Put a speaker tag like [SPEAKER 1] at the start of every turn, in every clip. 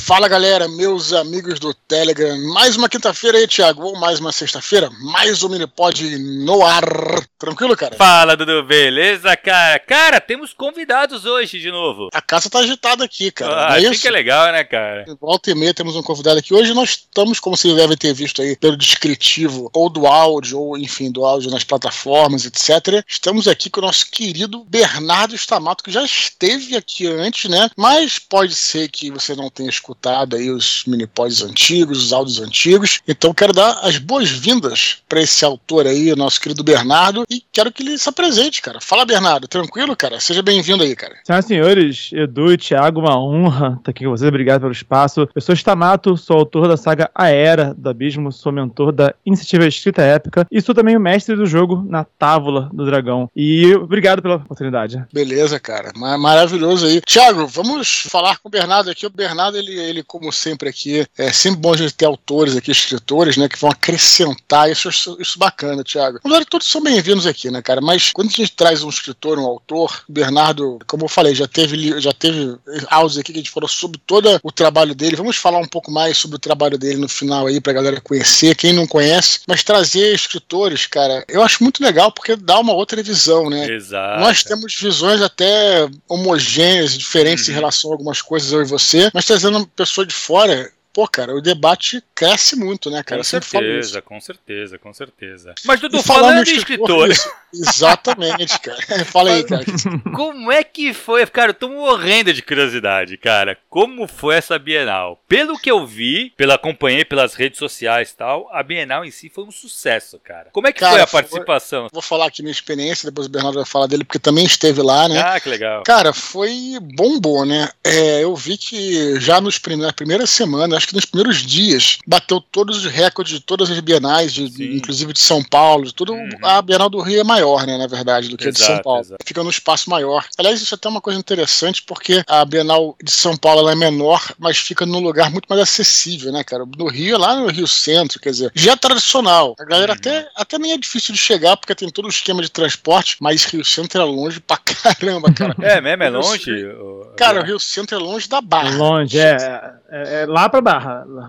[SPEAKER 1] Fala galera, meus amigos do Telegram. Mais uma quinta-feira aí, Thiago, ou mais uma sexta-feira, mais um Minipod no ar. Tranquilo, cara?
[SPEAKER 2] Fala, Dudu, beleza, cara? Cara, temos convidados hoje de novo.
[SPEAKER 1] A casa tá agitada aqui, cara.
[SPEAKER 2] Ah, é assim que é legal, né, cara?
[SPEAKER 1] Volta e meia temos um convidado aqui. Hoje nós estamos, como vocês devem ter visto aí, pelo descritivo, ou do áudio, ou enfim, do áudio nas plataformas, etc. Estamos aqui com o nosso querido Bernardo Stamato, que já esteve aqui antes, né? Mas pode ser que você não tenha escutado aí os minipods antigos, os áudios antigos. Então quero dar as boas-vindas para esse autor aí, o nosso querido Bernardo, e quero que ele se apresente, cara. Fala, Bernardo, tranquilo, cara? Seja bem-vindo aí, cara.
[SPEAKER 3] Senhoras e senhores, Edu e Thiago, uma honra estar aqui com vocês, obrigado pelo espaço. Eu sou Stamato, sou autor da saga A Era do Abismo, sou mentor da Iniciativa Escrita Épica e sou também o mestre do jogo na Távola do Dragão. E obrigado pela oportunidade.
[SPEAKER 1] Beleza, cara. Maravilhoso aí. Thiago, vamos falar com o Bernardo aqui. O Bernardo, ele, ele como sempre aqui, é sempre bom a gente ter autores aqui, escritores, né, que vão acrescentar. Isso, isso, isso bacana, Thiago. Verdade, todos são bem-vindos aqui, né, cara? Mas quando a gente traz um escritor, um autor, o Bernardo, como eu falei, já teve, já teve áudios aqui que a gente falou sobre todo o trabalho dele. Vamos falar um pouco mais sobre o trabalho dele no final aí, pra galera conhecer, quem não conhece. Mas trazer escritores, cara, eu acho muito legal porque dá uma outra visão, né?
[SPEAKER 2] Exato.
[SPEAKER 1] Nós temos visões até homogêneas, diferentes uhum. em relação a algumas coisas, eu e você, mas trazendo uma pessoa de fora, pô, cara, o debate cresce muito, né, cara?
[SPEAKER 2] Com certeza, com certeza, com certeza. Mas, Dudu, falando, de escritor.
[SPEAKER 1] exatamente, cara. Fala aí, cara.
[SPEAKER 2] Como é que foi? Cara, eu tô morrendo de curiosidade, cara. Como foi essa Bienal? Pelo que eu vi, pela acompanhei pelas redes sociais e tal, a Bienal em si foi um sucesso, cara. Como é que cara, foi a participação?
[SPEAKER 1] Foi, vou falar aqui minha experiência, depois o Bernardo vai falar dele, porque também esteve lá, né?
[SPEAKER 2] Ah, que legal.
[SPEAKER 1] Cara, foi bombom, né? É, eu vi que já nos primeiros, na primeira semana, acho que nos primeiros dias, bateu todos os recordes de todas as bienais, de, inclusive de São Paulo, de tudo. Uhum. A Bienal do Rio é maior, né, na verdade, do que exato, a de São Paulo. Exato. Fica num espaço maior. Aliás, isso é até uma coisa interessante, porque a Bienal de São Paulo é menor, mas fica num lugar muito mais acessível, né, cara? No Rio, lá no Rio Centro, quer dizer, já é tradicional. A galera uhum. até, até nem é difícil de chegar, porque tem todo o esquema de transporte, mas Rio Centro é longe pra caramba, cara.
[SPEAKER 2] É mesmo? É longe?
[SPEAKER 1] Cara, o Rio Centro é longe da Barra.
[SPEAKER 3] Longe, é. É, é lá pra Barra.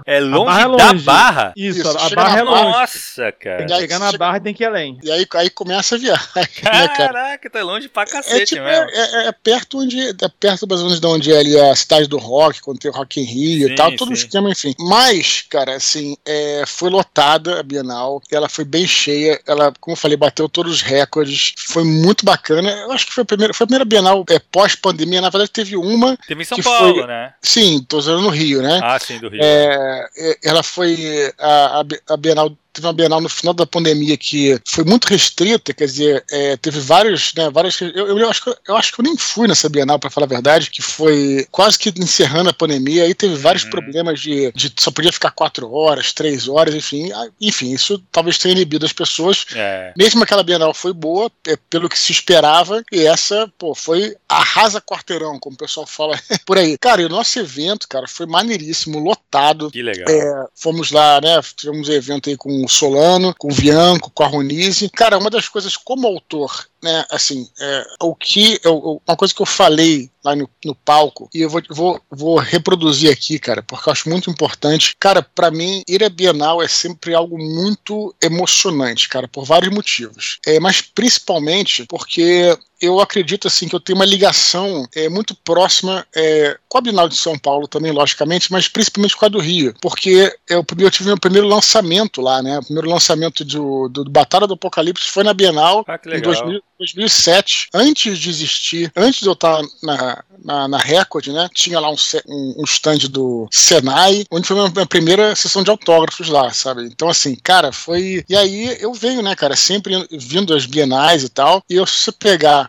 [SPEAKER 2] É longe, barra é longe. da Barra?
[SPEAKER 3] Isso, Isso a Barra é longe.
[SPEAKER 2] Nossa, cara.
[SPEAKER 3] Chegar na Barra tem que ir além.
[SPEAKER 1] E aí, aí começa a viagem.
[SPEAKER 2] Né, Caraca, tá longe pra cacete
[SPEAKER 1] é, tipo,
[SPEAKER 2] mesmo.
[SPEAKER 1] É, é, perto onde. É perto mais ou menos de onde é ali a cidade do rock, quando tem o Rock em Rio sim, e tal, todo o esquema, enfim. Mas, cara, assim, é, foi lotada a Bienal, ela foi bem cheia, ela, como eu falei, bateu todos os recordes, foi muito bacana. Eu acho que foi a primeira, foi a primeira Bienal é, pós-pandemia, na verdade teve uma.
[SPEAKER 2] Teve em São Paulo,
[SPEAKER 1] foi,
[SPEAKER 2] né?
[SPEAKER 1] Sim, tô usando no Rio, né?
[SPEAKER 2] Ah, sim, do Rio.
[SPEAKER 1] É, é ela foi a, a Bienal teve uma Bienal no final da pandemia que foi muito restrita, quer dizer, é, teve vários, né, várias. Eu, eu, acho que, eu acho que eu nem fui nessa Bienal, para falar a verdade, que foi quase que encerrando a pandemia, aí teve vários uhum. problemas de, de só podia ficar quatro horas, três horas, enfim. Enfim, isso talvez tenha inibido as pessoas. É. Mesmo aquela Bienal foi boa, é, pelo que se esperava, e essa, pô, foi arrasa quarteirão, como o pessoal fala por aí. Cara, e o nosso evento, cara, foi maneiríssimo, lotado.
[SPEAKER 2] Que legal.
[SPEAKER 1] É, fomos lá, né, tivemos um evento aí com o Solano, com o Bianco, com a Ronise. Cara, uma das coisas como autor né, assim, é, o que eu, uma coisa que eu falei lá no, no palco e eu vou, vou, vou reproduzir aqui, cara, porque eu acho muito importante. Cara, para mim ir à Bienal é sempre algo muito emocionante, cara, por vários motivos. É, mas principalmente porque eu acredito assim que eu tenho uma ligação é, muito próxima é, com a Bienal de São Paulo também, logicamente, mas principalmente com a do Rio, porque eu, eu tive meu primeiro lançamento lá, né? O primeiro lançamento do, do, do Batalha do Apocalipse foi na Bienal
[SPEAKER 2] ah,
[SPEAKER 1] em 2000, 2007, antes de existir, antes de eu estar na, na, na Record, né? Tinha lá um, um, stand do Senai, onde foi a minha primeira sessão de autógrafos lá, sabe? Então, assim, cara, foi. E aí eu venho, né, cara, sempre vindo às bienais e tal, e eu, se você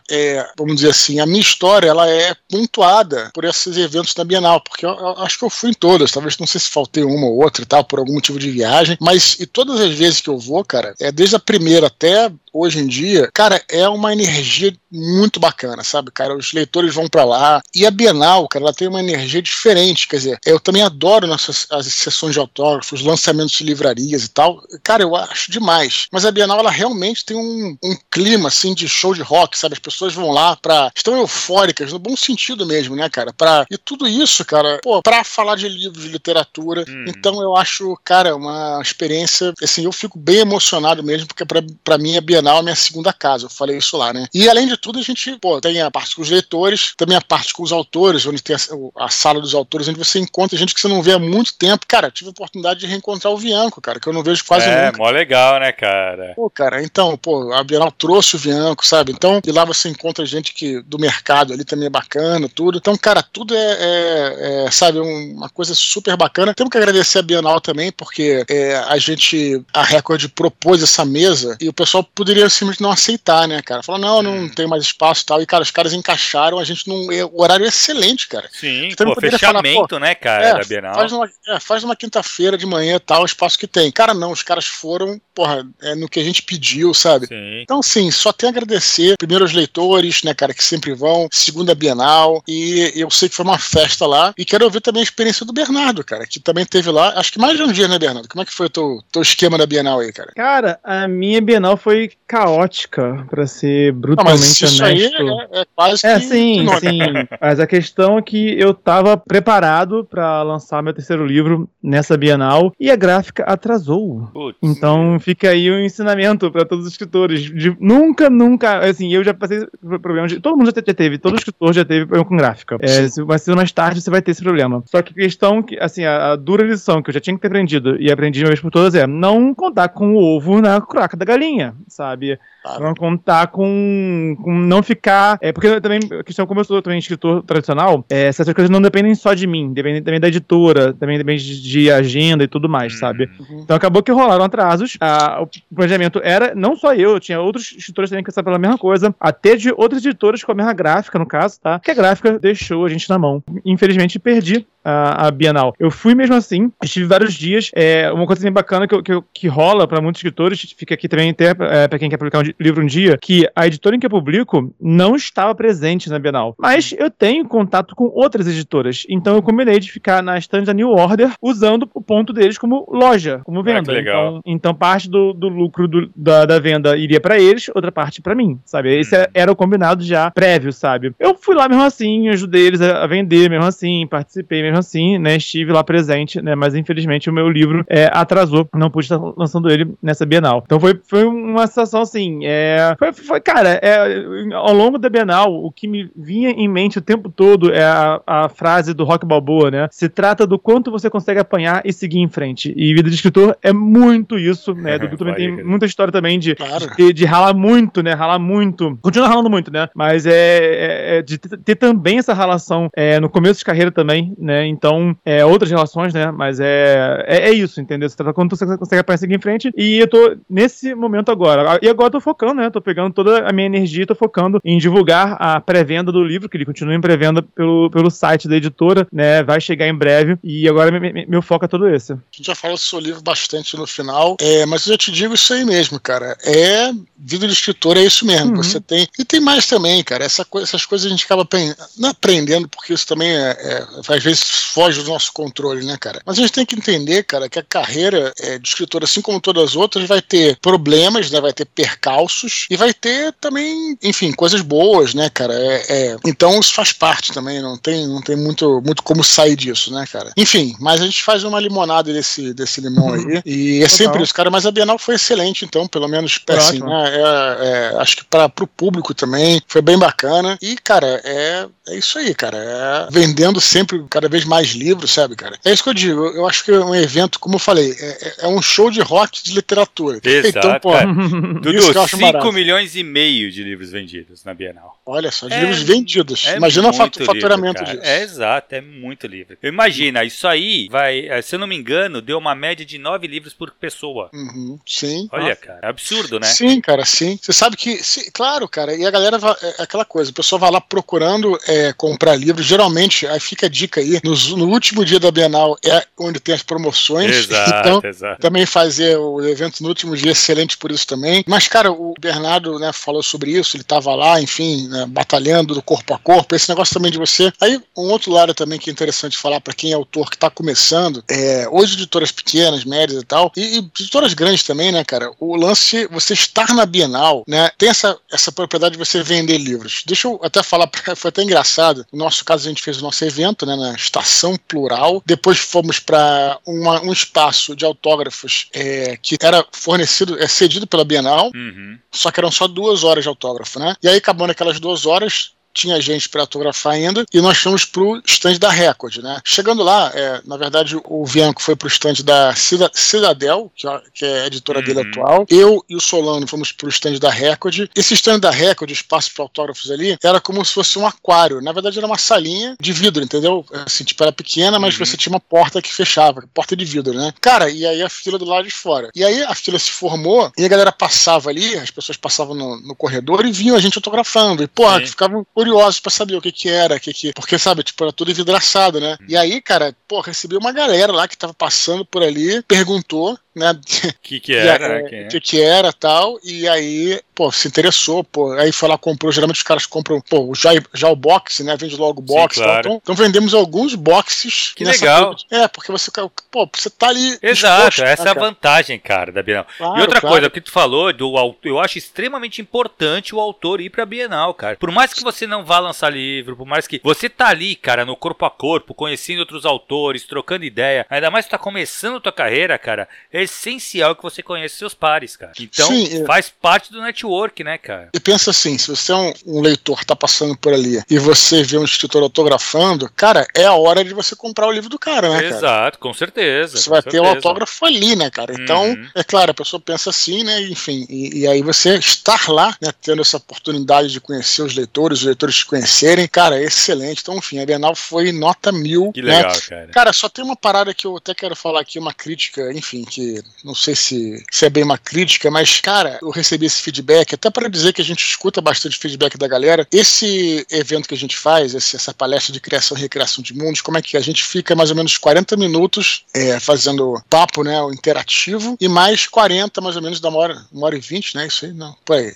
[SPEAKER 1] é, vamos dizer assim, a minha história, ela é pontuada por esses eventos da Bienal, porque eu, eu acho que eu fui em todas, talvez não sei se faltei uma ou outra e tal, por algum motivo de viagem, mas e todas as vezes que eu vou, cara, é desde a primeira até hoje em dia, cara, é uma energia muito bacana, sabe, cara? Os leitores vão para lá. E a Bienal, cara, ela tem uma energia diferente. Quer dizer, eu também adoro nossas, as sessões de autógrafos, lançamentos de livrarias e tal. Cara, eu acho demais. Mas a Bienal, ela realmente tem um, um clima, assim, de show de rock, sabe? As pessoas vão lá pra. estão eufóricas, no bom sentido mesmo, né, cara? Pra, e tudo isso, cara, pô, pra falar de livros, de literatura. Hum. Então eu acho, cara, uma experiência, assim, eu fico bem emocionado mesmo, porque pra, pra mim a Bienal é minha segunda casa. Eu falei isso lá, né? E além de tudo, a gente, pô, tem a parte com os leitores, também a parte com os autores, onde tem a, a sala dos autores, onde você encontra gente que você não vê há muito tempo. Cara, tive a oportunidade de reencontrar o Bianco, cara, que eu não vejo quase
[SPEAKER 2] é,
[SPEAKER 1] nunca.
[SPEAKER 2] É, mó legal, né, cara?
[SPEAKER 1] Pô, cara, então, pô, a Bienal trouxe o Bianco, sabe? Então, e lá você encontra gente que do mercado ali também é bacana, tudo. Então, cara, tudo é, é, é sabe, uma coisa super bacana. Temos que agradecer a Bienal também, porque é, a gente, a Record propôs essa mesa e o pessoal poderia simplesmente não aceitar, né, cara? Falar, não, não hum. tem mais espaço e tal. E, cara, os caras encaixaram a gente num horário excelente, cara.
[SPEAKER 2] Sim, pô, fechamento, falar, né, cara, é, da Bienal.
[SPEAKER 1] Faz uma, é, faz uma quinta-feira de manhã tal, o espaço que tem. Cara, não, os caras foram, porra, é no que a gente pediu, sabe? Sim. Então, sim, só tem a agradecer, primeiro aos leitores, né, cara, que sempre vão, segunda Bienal, e eu sei que foi uma festa lá, e quero ouvir também a experiência do Bernardo, cara, que também teve lá, acho que mais de um dia, né, Bernardo? Como é que foi o teu, teu esquema da Bienal aí, cara?
[SPEAKER 3] Cara, a minha Bienal foi caótica, para ser brutalmente não, mas isso honesto. Aí é, é quase é, sim, sim. Mas a questão é que eu tava preparado para lançar meu terceiro livro nessa Bienal e a gráfica atrasou. Putz. Então fica aí um ensinamento para todos os escritores. De, nunca, nunca, assim, eu já passei por problemas de. Todo mundo já teve, todo escritor já teve problema com gráfica. É, mas se mais tarde você vai ter esse problema. Só que a questão que, assim, a, a, dura lição que eu já tinha que ter aprendido e aprendi uma vez por todas é não contar com o ovo na croca da galinha, sabe? Claro. Não contar com, com não ficar. É, porque também, a questão, como eu sou também escritor tradicional, é, essas coisas não dependem só de mim, dependem também da editora, também depende de, de agenda e tudo mais, uhum. sabe? Uhum. Então acabou que rolaram atrasos. A, o planejamento era, não só eu, tinha outros editores também que passaram pela mesma coisa, até de outras editoras com a mesma gráfica, no caso, tá? Que a gráfica deixou a gente na mão. Infelizmente, perdi a, a, Bienal. Eu fui mesmo assim, estive vários dias. É, uma coisa bem bacana que, que, que rola para muitos escritores, fica aqui também até é, para quem quer publicar um livro um dia, que a editora em que eu publico não estava presente na Bienal. Mas eu tenho contato com outras editoras. Então eu combinei de ficar na stand da New Order usando o ponto deles como loja, como venda. Ah, então, então parte do, do lucro do, da, da, venda iria para eles, outra parte para mim, sabe? Esse hum. era o combinado já prévio, sabe? Eu fui lá mesmo assim, ajudei eles a, a vender mesmo assim, participei mesmo assim, né? Estive lá presente, né? Mas infelizmente o meu livro é, atrasou, não pude estar lançando ele nessa Bienal. Então foi, foi uma situação assim, é, foi, foi, cara, é, ao longo da Bienal, o que me vinha em mente o tempo todo é a, a frase do Rock Balboa, né? Se trata do quanto você consegue apanhar e seguir em frente. E Vida de Escritor é muito isso, né? É, Dudu também tem muita história também de, claro. de, de, ralar muito, né? Ralar muito. Continua ralando muito, né? Mas é, é, é de ter, ter, também essa relação é, no começo de carreira também, né? Então, é, outras relações, né? Mas é, é, é isso, entendeu? Se trata quando você consegue apanhar e seguir em frente. E eu tô nesse momento agora. E agora eu tô focando, né? Tô pegando toda a minha energia e tô focando em divulgar a pré-venda do livro, que ele continua em pré-venda pelo, pelo site da editora, né? Vai chegar em breve. E agora meu foco é todo esse. A
[SPEAKER 1] gente já falou do seu livro bastante no final, é, mas eu já te digo isso aí mesmo, cara. É vida de escritor, é isso mesmo. Uhum. Você tem. E tem mais também, cara. Essa essas coisas a gente acaba aprendendo, porque isso também é, é, às vezes foge do nosso controle, né, cara? Mas a gente tem que entender, cara, que a carreira é, de escritor, assim como todas as outras, vai ter problemas, né? Vai ter percalços e vai ter também, enfim, coisas boas, né, cara? É, é, então isso faz parte também, não tem, não tem muito, muito como sair disso, né, cara? Enfim, mas a gente faz uma limonada desse, desse limão aí. E é sempre isso, cara. Mas a Bienal foi excelente, então, pelo menos assim, né? É, é, acho que para o público também foi bem bacana. E, cara, é, é isso aí, cara. É vendendo sempre cada vez mais livros, sabe, cara? É isso que eu digo. Eu acho que é um evento, como eu falei, é, é um show de rock de literatura.
[SPEAKER 2] Exato, então, pô, Dudu, 5 milhões e meio de livros vendidos na Bienal.
[SPEAKER 1] Olha só, de é, livros vendidos. É Imagina o faturamento
[SPEAKER 2] livro, disso. É exato, é muito livro. Imagina, isso aí vai, eh, se eu não me engano, deu uma média de 9 livros por pessoa.
[SPEAKER 1] Uhum, sim.
[SPEAKER 2] Olha, cara, é absurdo, né?
[SPEAKER 1] Sim, cara, sim. Você sabe que, sim, claro, cara, e a galera, é aquela coisa, o pessoal vai lá procurando é, comprar livros, geralmente, aí fica a dica aí, no, no, último dia da Bienal é onde tem as promoções. Exato, então, exato. também fazer o evento no último dia excelente por isso também. Mas, cara, o Bernardo né, falou sobre isso, ele estava lá, enfim, né, batalhando do corpo a corpo, esse negócio também de você. Aí, um outro lado também que é interessante falar para quem é autor que está começando, é, hoje editoras pequenas, médias e tal, e, e editoras grandes também, né, cara, o lance, você estar na Bienal, né, tem essa, essa propriedade de você vender livros. Deixa eu até falar, foi até engraçado, no nosso caso a gente fez o nosso evento, né, na Estação Plural, depois fomos para um espaço de autógrafos é, que era fornecido, é cedido pela Bienal, uhum. só que eram só duas horas de autógrafo, né? E aí, acabando aquelas duas horas, tinha gente para autografar ainda, e nós fomos pro stand da Record, né? Chegando lá, é, na verdade, o Bianco foi pro stand da Cidadel, que, é, que é a editora uhum. dele atual. Eu e o Solano fomos pro stand da Record. Esse stand da Record, o espaço para autógrafos ali, era como se fosse um aquário. Na verdade, era uma salinha de vidro, entendeu? Assim, tipo, era pequena, mas uhum. você tinha uma porta que fechava, porta de vidro, né? Cara, e aí a fila do lado de fora. E aí a fila se formou e a galera passava ali, as pessoas passavam no, no corredor e vinham a gente autografando. E, porra, ficavam curiosos para saber o que que era, que que, porque sabe, tipo, era tudo envidraçado, né? E aí, cara, pô, recebi uma galera lá que tava passando por ali, perguntou né?
[SPEAKER 2] Que que era,
[SPEAKER 1] o que, que era tal, e aí, pô, se interessou, pô, aí foi lá, comprou, geralmente os caras compram, pô, já, já o box, né, vende logo o box, Sim, claro. então, então, vendemos alguns boxes.
[SPEAKER 2] Que legal.
[SPEAKER 1] É, porque você, pô, você tá ali
[SPEAKER 2] Exato, essa né, é a vantagem, cara, da Bienal. Claro, e outra claro. coisa, o que tu falou, do, eu acho extremamente importante o autor ir pra Bienal, cara. Por mais que você não vá lançar livro, por mais que você tá ali, cara, no corpo a corpo, conhecendo outros autores, trocando ideia, ainda mais que tá começando tua carreira, cara, é essencial que você conheça seus pares, cara. Então, Sim, faz parte do network, né, cara?
[SPEAKER 1] E pensa assim, se você é um, um leitor tá passando por ali e você vê um escritor autografando, cara, é a hora de você comprar o livro do cara, né,
[SPEAKER 2] Exato, cara? com certeza.
[SPEAKER 1] Você
[SPEAKER 2] com
[SPEAKER 1] vai
[SPEAKER 2] certeza.
[SPEAKER 1] ter o autógrafo ali, né, cara? Então, uhum. é claro, a pessoa pensa assim, né, enfim, e, e, aí você estar lá, né, tendo essa oportunidade de conhecer os leitores, os leitores te conhecerem, cara, é excelente. Então, enfim, a Bienal foi nota mil.
[SPEAKER 2] Que legal, né? cara.
[SPEAKER 1] Cara, só tem uma parada que eu até quero falar aqui, uma crítica, enfim, que não sei se, se é bem uma crítica, mas, cara, eu recebi esse feedback, até para dizer que a gente escuta bastante feedback da galera. Esse evento que a gente faz, essa palestra de criação e recreação de mundos, como é que a gente fica mais ou menos 40 minutos é, fazendo papo, né, o interativo, e mais 40, mais ou menos, da uma hora, uma hora e vinte, né? Isso aí, não, por aí.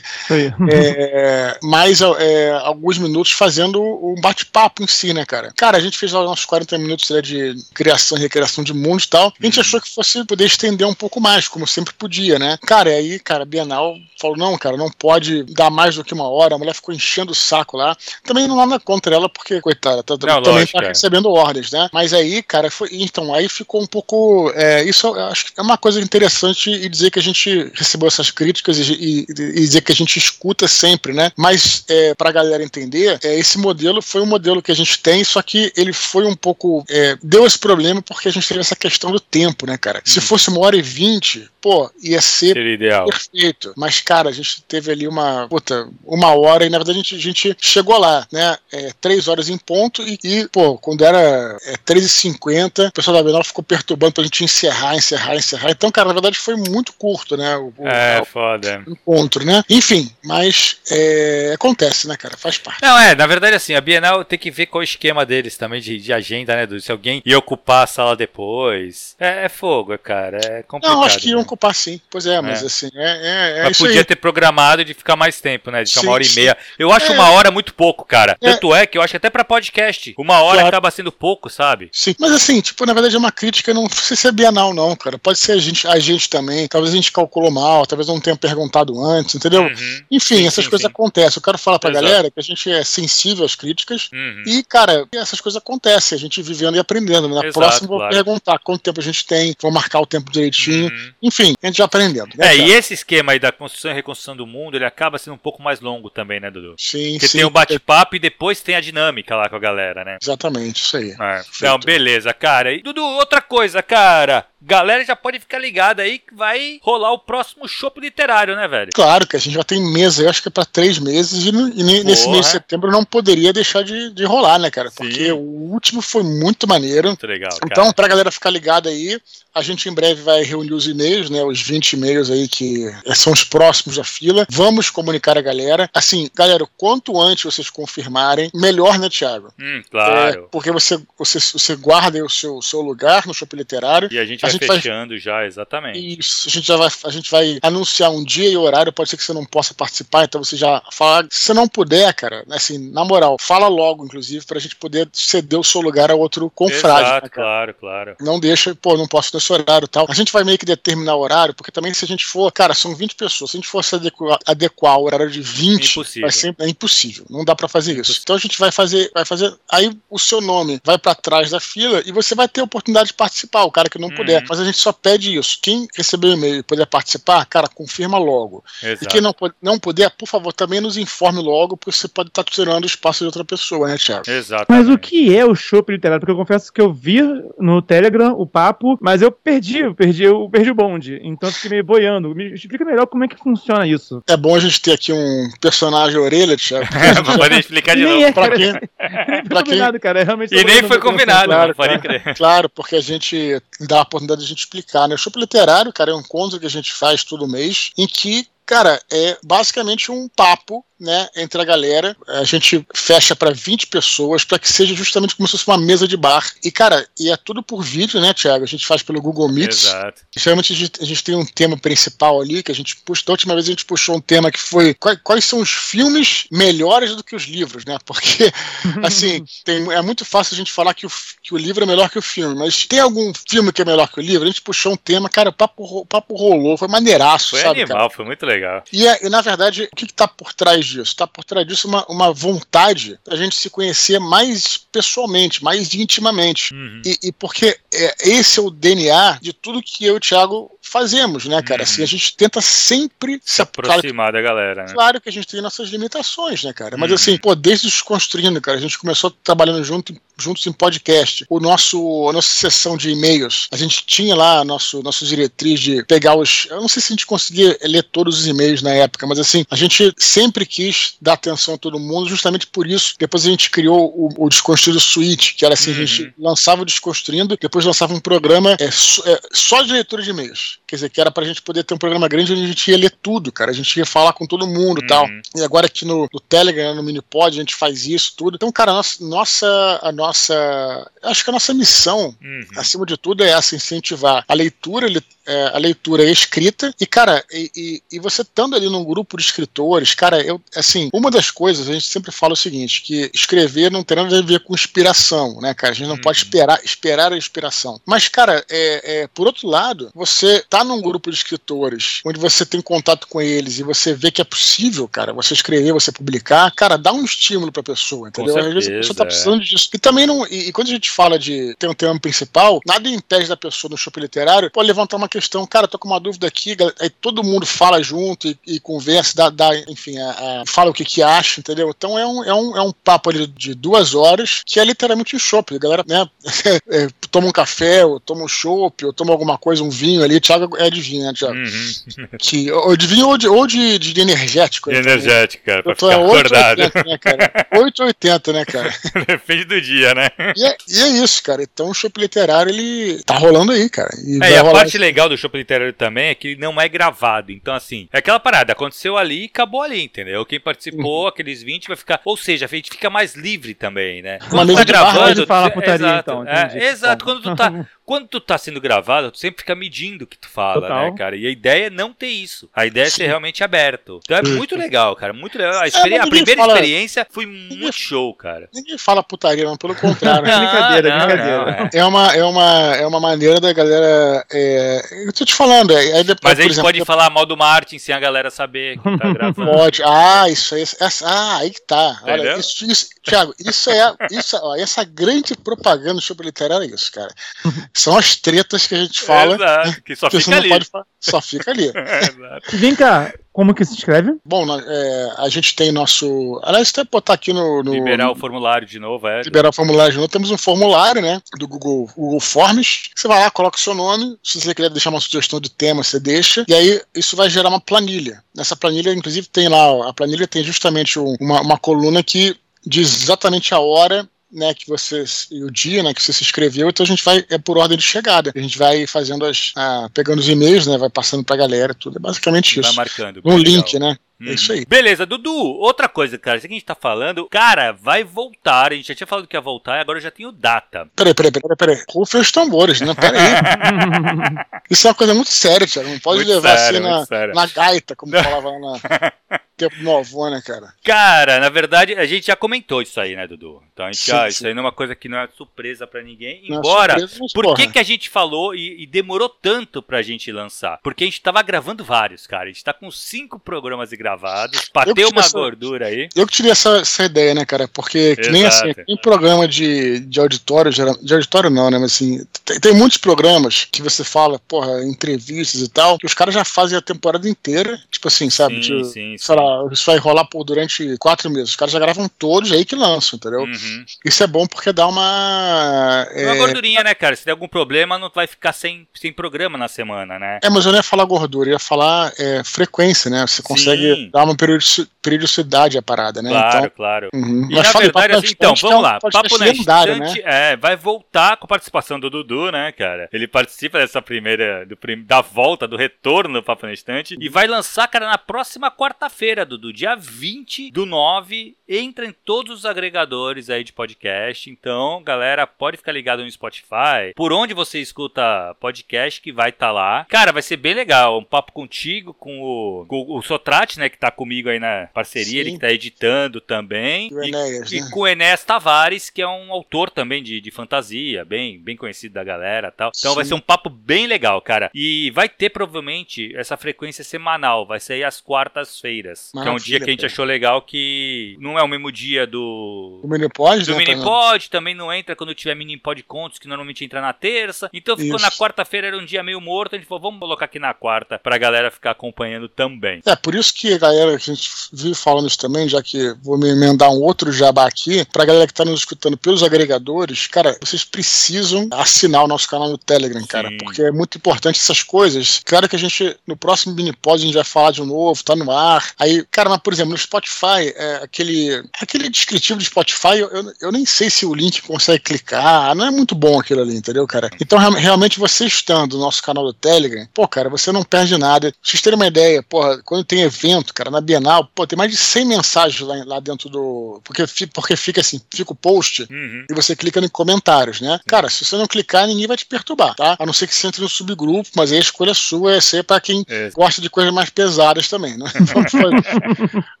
[SPEAKER 1] é, mais é, alguns minutos fazendo o bate-papo em si, né, cara? Cara, a gente fez lá nossos 40 minutos né, de criação e recreação de mundos e tal. A gente uhum. achou que fosse poder estender um pouco mais, como sempre podia, né? Cara, e aí, cara, Bienal falou: não, cara, não pode dar mais do que uma hora. A mulher ficou enchendo o saco lá. Também não nada contra ela, porque, coitada, tá, não, também lógico, tá recebendo ordens, né? Mas aí, cara, foi. Então, aí ficou um pouco. É, isso eu acho que é uma coisa interessante e dizer que a gente recebeu essas críticas e, e, e dizer que a gente escuta sempre, né? Mas, é, pra galera entender, é, esse modelo foi um modelo que a gente tem, só que ele foi um pouco. É, deu esse problema porque a gente teve essa questão do tempo, né, cara? Se hum. Fosse uma hora e vinte, pô, ia ser
[SPEAKER 2] ideal.
[SPEAKER 1] perfeito. Mas, cara, a gente teve ali uma, puta, uma hora e na verdade a gente, a gente chegou lá, né? É, três horas em ponto e, e pô, quando era é, 3h50, o pessoal da Bienal ficou perturbando pra gente encerrar, encerrar, encerrar. Então, cara, na verdade foi muito curto, né? O,
[SPEAKER 2] é, o, foda.
[SPEAKER 1] O encontro, né? Enfim, mas é, acontece, né, cara? Faz parte.
[SPEAKER 2] Não, é, na verdade, assim, a Bienal tem que ver qual é o esquema deles também de, de agenda, né? Se alguém ia ocupar a sala depois. É, é fogo, cara. É complicado.
[SPEAKER 1] Não, acho que iam
[SPEAKER 2] né?
[SPEAKER 1] Ocupar sim. Pois é, mas é. assim, é, é, é
[SPEAKER 2] Mas podia aí. ter programado de ficar mais tempo, né? De ficar sim, uma hora sim. e meia. Eu acho é. uma hora muito pouco, cara. É. Tanto é que eu acho que até pra podcast, uma hora claro. acaba sendo pouco, sabe?
[SPEAKER 1] Sim, mas assim, tipo, na verdade é uma crítica, não precisa ser bienal, não, cara. Pode ser a gente, a gente também. Talvez a gente calculou mal, talvez não tenha perguntado antes, entendeu? Uhum. Enfim, sim, essas coisas acontecem. Eu quero falar pra Exato. galera que a gente é sensível às críticas uhum. e, cara, essas coisas acontecem, a gente vivendo e aprendendo. Na Exato, próxima, vou perguntar quanto tempo a gente tem, vou marcar o tempo direitinho. Uhum. Enfim, a gente já aprendendo.
[SPEAKER 2] Né, é, e esse esquema aí da construção e reconstrução do mundo, ele acaba sendo um pouco mais longo também, né, Dudu?
[SPEAKER 1] Sim,
[SPEAKER 2] Porque
[SPEAKER 1] sim.
[SPEAKER 2] tem o bate-papo e depois tem a dinâmica lá com a galera, né?
[SPEAKER 1] Exatamente, isso aí.
[SPEAKER 2] É. Então, beleza, cara. E, Dudu, outra coisa, cara. Galera já pode ficar ligada aí que vai rolar o próximo show literário, né, velho?
[SPEAKER 1] Claro que a gente já tem mesa, eu acho que é pra três meses, e, e nesse mês de setembro não poderia deixar de, de rolar, né, cara? Porque Sim. o último foi muito maneiro. Muito
[SPEAKER 2] legal.
[SPEAKER 1] Cara. Então, pra galera ficar ligada aí, a gente em breve vai reunir os e-mails, né? Os 20 e-mails aí que são os próximos da fila. Vamos comunicar a galera. Assim, galera, quanto antes vocês confirmarem, melhor, né, Thiago?
[SPEAKER 2] Hum, claro.
[SPEAKER 1] É, porque você, você, você guarda o seu, seu lugar no shopping literário.
[SPEAKER 2] E a gente vai gente fechando vai... já, exatamente.
[SPEAKER 1] Isso, a gente já vai, a gente vai anunciar um dia e horário, pode ser que você não possa participar, então você já fala, se você não puder, cara, assim, na moral, fala logo, inclusive, pra gente poder ceder o seu lugar a outro confrade. Exato,
[SPEAKER 2] né, claro, claro.
[SPEAKER 1] Não deixa, pô, não posso nesse horário tal. A gente vai meio que determinar o horário, porque também se a gente for, cara, são 20 pessoas, se a gente fosse adequar, adequar o horário de 20, é impossível. Vai ser, é impossível, não dá para fazer isso. Então a gente vai fazer, vai fazer, aí o seu nome vai para trás da fila e você vai ter a oportunidade de participar, o cara que não hum. puder. Mas a gente só pede isso. Quem receber o e-mail e puder participar, cara, confirma logo. Exato. E quem não, não puder, por favor, também nos informe logo, porque você pode estar tirando o espaço de outra pessoa, né, Thiago?
[SPEAKER 3] Exato. Mas o que é o Chopp Literário? Porque eu confesso que eu vi no Telegram o papo, mas eu perdi, eu perdi, eu perdi o bonde. Então eu fiquei meio boiando. Me explica melhor como é que funciona isso.
[SPEAKER 1] É bom a gente ter aqui um personagem orelha, Thiago.
[SPEAKER 2] É, pra poder explicar de novo. É,
[SPEAKER 1] pra quem,
[SPEAKER 3] pra quem... cara. É realmente
[SPEAKER 2] e nem foi combinado, claro, pode crer.
[SPEAKER 1] Claro, porque a gente dá a oportunidade de a gente explicar, né? O Chopp Literário, cara, é um encontro que a gente faz todo mês, em que cara, é basicamente um papo né, entre a galera. A gente fecha para 20 pessoas para que seja justamente como se fosse uma mesa de bar. E, cara, e é tudo por vídeo, né, Thiago? A gente faz pelo Google Meet.
[SPEAKER 2] Exato.
[SPEAKER 1] Geralmente a gente, a gente, tem um tema principal ali que a gente puxa. Da última vez a gente puxou um tema que foi quais, quais são os filmes melhores do que os livros, né? Porque, assim, tem, é muito fácil a gente falar que o, que o livro é melhor que o filme, mas tem algum filme que é melhor que o livro? A gente puxou um tema, cara, o papo, o papo rolou, foi maneiraço,
[SPEAKER 2] foi
[SPEAKER 1] sabe?
[SPEAKER 2] Animal, cara? foi muito legal.
[SPEAKER 1] E, é, e na verdade, o que, está por trás disso? Está por trás disso uma, uma vontade da gente se conhecer mais pessoalmente, mais intimamente. Uhum. E, e, porque é, esse é o DNA de tudo que eu e o Thiago fazemos, né, cara? Uhum. Assim, a gente tenta sempre
[SPEAKER 2] se, se aproximar claro, da galera.
[SPEAKER 1] Né? Claro que a gente tem nossas limitações, né, cara? Mas uhum. assim, pô, desde os construindo, cara, a gente começou trabalhando junto, juntos em podcast. O nosso, a nossa sessão de e-mails, a gente tinha lá nosso, nosso diretriz de pegar os. Eu não sei se a gente conseguia ler todos os e-mails na época, mas assim, a gente sempre quis dar atenção a todo mundo, justamente por isso. Depois a gente criou o, o Desconstruído Suite, que era assim, uhum. a gente lançava o Desconstruindo, depois lançava um programa é, é, só de leitura de e-mails. Quer dizer, que era pra gente poder ter um programa grande onde a gente ia ler tudo, cara. A gente ia falar com todo mundo e uhum. tal. E agora aqui no, no Telegram, no Minipod, a gente faz isso tudo. Então, cara, a nossa, nossa, a nossa acho que a nossa missão, uhum. acima de tudo, é essa: incentivar a leitura, é, a leitura escrita. E, cara, e, e, e, você estando ali num grupo de escritores, cara, eu, assim, uma das coisas, a gente sempre fala o seguinte: que escrever não tem nada a ver com inspiração, né, cara? A gente não uhum. pode esperar, esperar a inspiração. Mas, cara, é, é, por outro lado, você tá num grupo de escritores onde você tem contato com eles e você vê que é possível, cara, você escrever, você publicar, cara, dá um estímulo pra pessoa, entendeu?
[SPEAKER 2] Certeza,
[SPEAKER 1] Às vezes a pessoa tá precisando disso. E também não. E, e, quando a gente fala de ter um tema principal, nada impede da pessoa no shopping literário pode levantar uma questão, cara, tô com uma dúvida aqui, aí todo mundo fala junto e, e conversa, dá, dá enfim, a, a, fala o que que acha, entendeu? Então é um, é um, é um papo ali de duas horas que é literalmente um shopping. A galera, né, é, toma um café, ou toma um chopp, ou toma alguma coisa, um vinho ali. Thiago é de vinho, né, Thiago? Uhum. Que, ou de vinho ou de, ou de, de energético.
[SPEAKER 2] De né? energético, cara, pra ficar é acordado. 8,80,
[SPEAKER 1] né, cara? 8,80, né, cara?
[SPEAKER 2] Depende do dia, né?
[SPEAKER 1] E é, e é isso, cara. Então o shopping literário, ele tá rolando aí, cara.
[SPEAKER 2] E, é, e a parte legal do shopping literário também é que não é gravado. Então, assim, é aquela parada, aconteceu ali e acabou ali, entendeu? Quem participou, uhum. aqueles 20 vai ficar. Ou seja, a gente fica mais livre também, né?
[SPEAKER 3] Quando tá gravando. Fala putaria,
[SPEAKER 2] exato, então, é, exato. Quando tu tá. Quando tu tá sendo gravado, tu sempre fica medindo o que tu fala, Total. né, cara? E a ideia é não ter isso. A ideia é ser realmente aberto. Então é muito legal, cara. Muito legal. A, experi é, a primeira fala... experiência foi muito show, cara.
[SPEAKER 1] Ninguém fala putaria, não, pelo contrário.
[SPEAKER 3] não, brincadeira, não, brincadeira. Não,
[SPEAKER 1] é. é. uma, é, uma, é uma maneira da galera. É... Eu tô te falando. É, é
[SPEAKER 2] Mas a gente exemplo, pode falar mal do Martin sem a galera saber que tá gravando.
[SPEAKER 1] Pode. Ah, isso aí. Essa, ah, aí que tá. Olha, isso, isso, Thiago, isso é. Isso, ó, essa grande propaganda sobre literário é isso, cara. São as tretas que a gente fala.
[SPEAKER 2] Exato, que só que fica ali. Falar,
[SPEAKER 1] só fica ali.
[SPEAKER 3] é, Vem cá, como que se escreve?
[SPEAKER 1] Bom, é, a gente tem nosso. Aliás, até botar aqui no. no
[SPEAKER 2] liberar o formulário de novo, é.
[SPEAKER 1] Liberar o formulário de novo. Temos um formulário, né? Do Google, Google Forms. Você vai lá, coloca o seu nome. Se você quiser deixar uma sugestão de tema, você deixa. E aí isso vai gerar uma planilha. Nessa planilha, inclusive, tem lá. A planilha tem justamente uma, uma coluna que diz exatamente a hora né, que você e o dia, né, que você se inscreveu, então a gente vai é por ordem de chegada. A gente vai fazendo as ah, pegando os e-mails, né, vai passando pra galera, tudo é basicamente
[SPEAKER 2] Vai
[SPEAKER 1] isso.
[SPEAKER 2] marcando.
[SPEAKER 1] Um link,
[SPEAKER 2] legal.
[SPEAKER 1] né? É isso aí.
[SPEAKER 2] Beleza, Dudu, outra coisa, cara, isso que a gente tá falando, cara, vai voltar, a gente já tinha falado que ia voltar e agora eu já tenho data.
[SPEAKER 1] Peraí, peraí, peraí, peraí. Rufem os tambores, né? Peraí. Isso é uma coisa muito séria, Thiago. Não pode
[SPEAKER 2] Muito
[SPEAKER 1] levar
[SPEAKER 2] sério,
[SPEAKER 1] assim na, na gaita, como falava lá na tempo no avô, né, cara?
[SPEAKER 2] Cara, na verdade, a gente já comentou isso aí, né, Dudu? Então a gente
[SPEAKER 1] Sim,
[SPEAKER 2] já,
[SPEAKER 1] sim.
[SPEAKER 2] isso aí não é uma coisa que não é surpresa pra ninguém,
[SPEAKER 1] Não é
[SPEAKER 2] embora
[SPEAKER 1] surpresa, mas,
[SPEAKER 2] Por que, que a gente falou e, e demorou tanto pra gente lançar? Porque a gente tava gravando vários, cara. A gente tá com cinco programas gravados, bateu
[SPEAKER 1] tive
[SPEAKER 2] uma
[SPEAKER 1] essa-
[SPEAKER 2] gordura aí.
[SPEAKER 1] Eu que tirei essa, essa ideia, né, cara? Porque que nem assim, tem programa de, de auditório, de auditório não, né? Mas assim, tem, tem muitos programas que você fala, porra, entrevistas e tal, que os caras já fazem a temporada inteira, tipo assim, sabe?
[SPEAKER 2] Sim,
[SPEAKER 1] De-
[SPEAKER 2] sim,
[SPEAKER 1] sei
[SPEAKER 2] sim.
[SPEAKER 1] lá, isso vai rolar por durante quatro meses. Os caras já gravam todos aí que lançam, entendeu?
[SPEAKER 2] Uhum.
[SPEAKER 1] Isso é bom porque dá uma.
[SPEAKER 2] É uma
[SPEAKER 1] É,
[SPEAKER 2] gordurinha, né, cara? Se der algum problema, não vai ficar sem, sem programa na semana, né?
[SPEAKER 1] é, mas eu não ia falar gordura, eu ia falar é, frequência, né? Você consegue
[SPEAKER 2] Sim.
[SPEAKER 1] Dar uma periodici- periodicidade à parada, né?
[SPEAKER 2] Claro,
[SPEAKER 1] Então,
[SPEAKER 2] claro.
[SPEAKER 1] uhum.
[SPEAKER 2] E
[SPEAKER 1] Mas
[SPEAKER 2] na
[SPEAKER 1] fala
[SPEAKER 2] verdade,
[SPEAKER 1] Papo
[SPEAKER 2] assim, então, vamos
[SPEAKER 1] um
[SPEAKER 2] lá.
[SPEAKER 1] podcast
[SPEAKER 2] Papo na
[SPEAKER 1] lendário, né?
[SPEAKER 2] Estante é, vai voltar com a participação do Dudu, né, cara? Ele participa dessa primeira, do da volta, do retorno do Papo na Estante. E vai lançar, cara, na próxima quarta-feira, Dudu, dia 20 do 9. Entra em todos os agregadores aí de podcast. Então, galera, pode ficar ligado no Spotify. Por onde você escuta podcast, que vai estar lá. Cara, vai ser bem legal. Um papo contigo, com o, com o Sotrate, né, que tá comigo aí na parceria.
[SPEAKER 1] Sim.
[SPEAKER 2] Ele que tá editando também.
[SPEAKER 1] E Enéas,
[SPEAKER 2] e
[SPEAKER 1] né?
[SPEAKER 2] com o Enéas Tavares, que é um autor também de, de fantasia, bem, bem conhecido da galera e tal. Então
[SPEAKER 1] Sim.
[SPEAKER 2] vai ser um papo bem legal, cara. E vai ter provavelmente essa frequência semanal, vai sair às quartas-feiras. Que é um dia que a gente achou legal que não é o mesmo dia do.
[SPEAKER 1] O Minipod,
[SPEAKER 2] Do
[SPEAKER 1] né?
[SPEAKER 2] mini
[SPEAKER 1] tá-
[SPEAKER 2] pod também não entra quando tiver mini pod contos, que normalmente entra na terça. Então ficou
[SPEAKER 1] Isso.
[SPEAKER 2] na quarta-feira, era um dia meio morto. A gente falou, vamos colocar aqui na quarta pra galera ficar acompanhando também.
[SPEAKER 1] É, por isso que galera, que a gente vive falando isso também, já que vou me emendar um outro jabá aqui, pra galera que tá nos escutando pelos agregadores, cara, vocês precisam assinar o nosso canal no Telegram, cara,
[SPEAKER 2] Sim.
[SPEAKER 1] porque é muito importante essas coisas. Claro que a gente, no próximo Minipod, a gente vai falar de novo, tá no ar. Aí, cara, mas por exemplo, no Spotify, é, aquele, aquele descritivo do Spotify, eu, eu, eu nem sei se o link consegue clicar, não é muito bom aquilo ali, entendeu, cara? Então, real- realmente, você estando no nosso canal do Telegram, pô, cara, você não perde nada. Pra vocês terem uma ideia, porra, quando tem evento, cara, na Bienal, pô, tem mais de 100 mensagens lá, lá dentro do. Porque, porque fica assim, fica o post
[SPEAKER 2] Uhum.
[SPEAKER 1] e você clica em comentários, né? Cara, se você não clicar, ninguém vai te perturbar, tá? A não ser que você entre no subgrupo, mas aí a escolha sua é ser pra quem
[SPEAKER 2] É.
[SPEAKER 1] gosta de coisas mais pesadas também, né?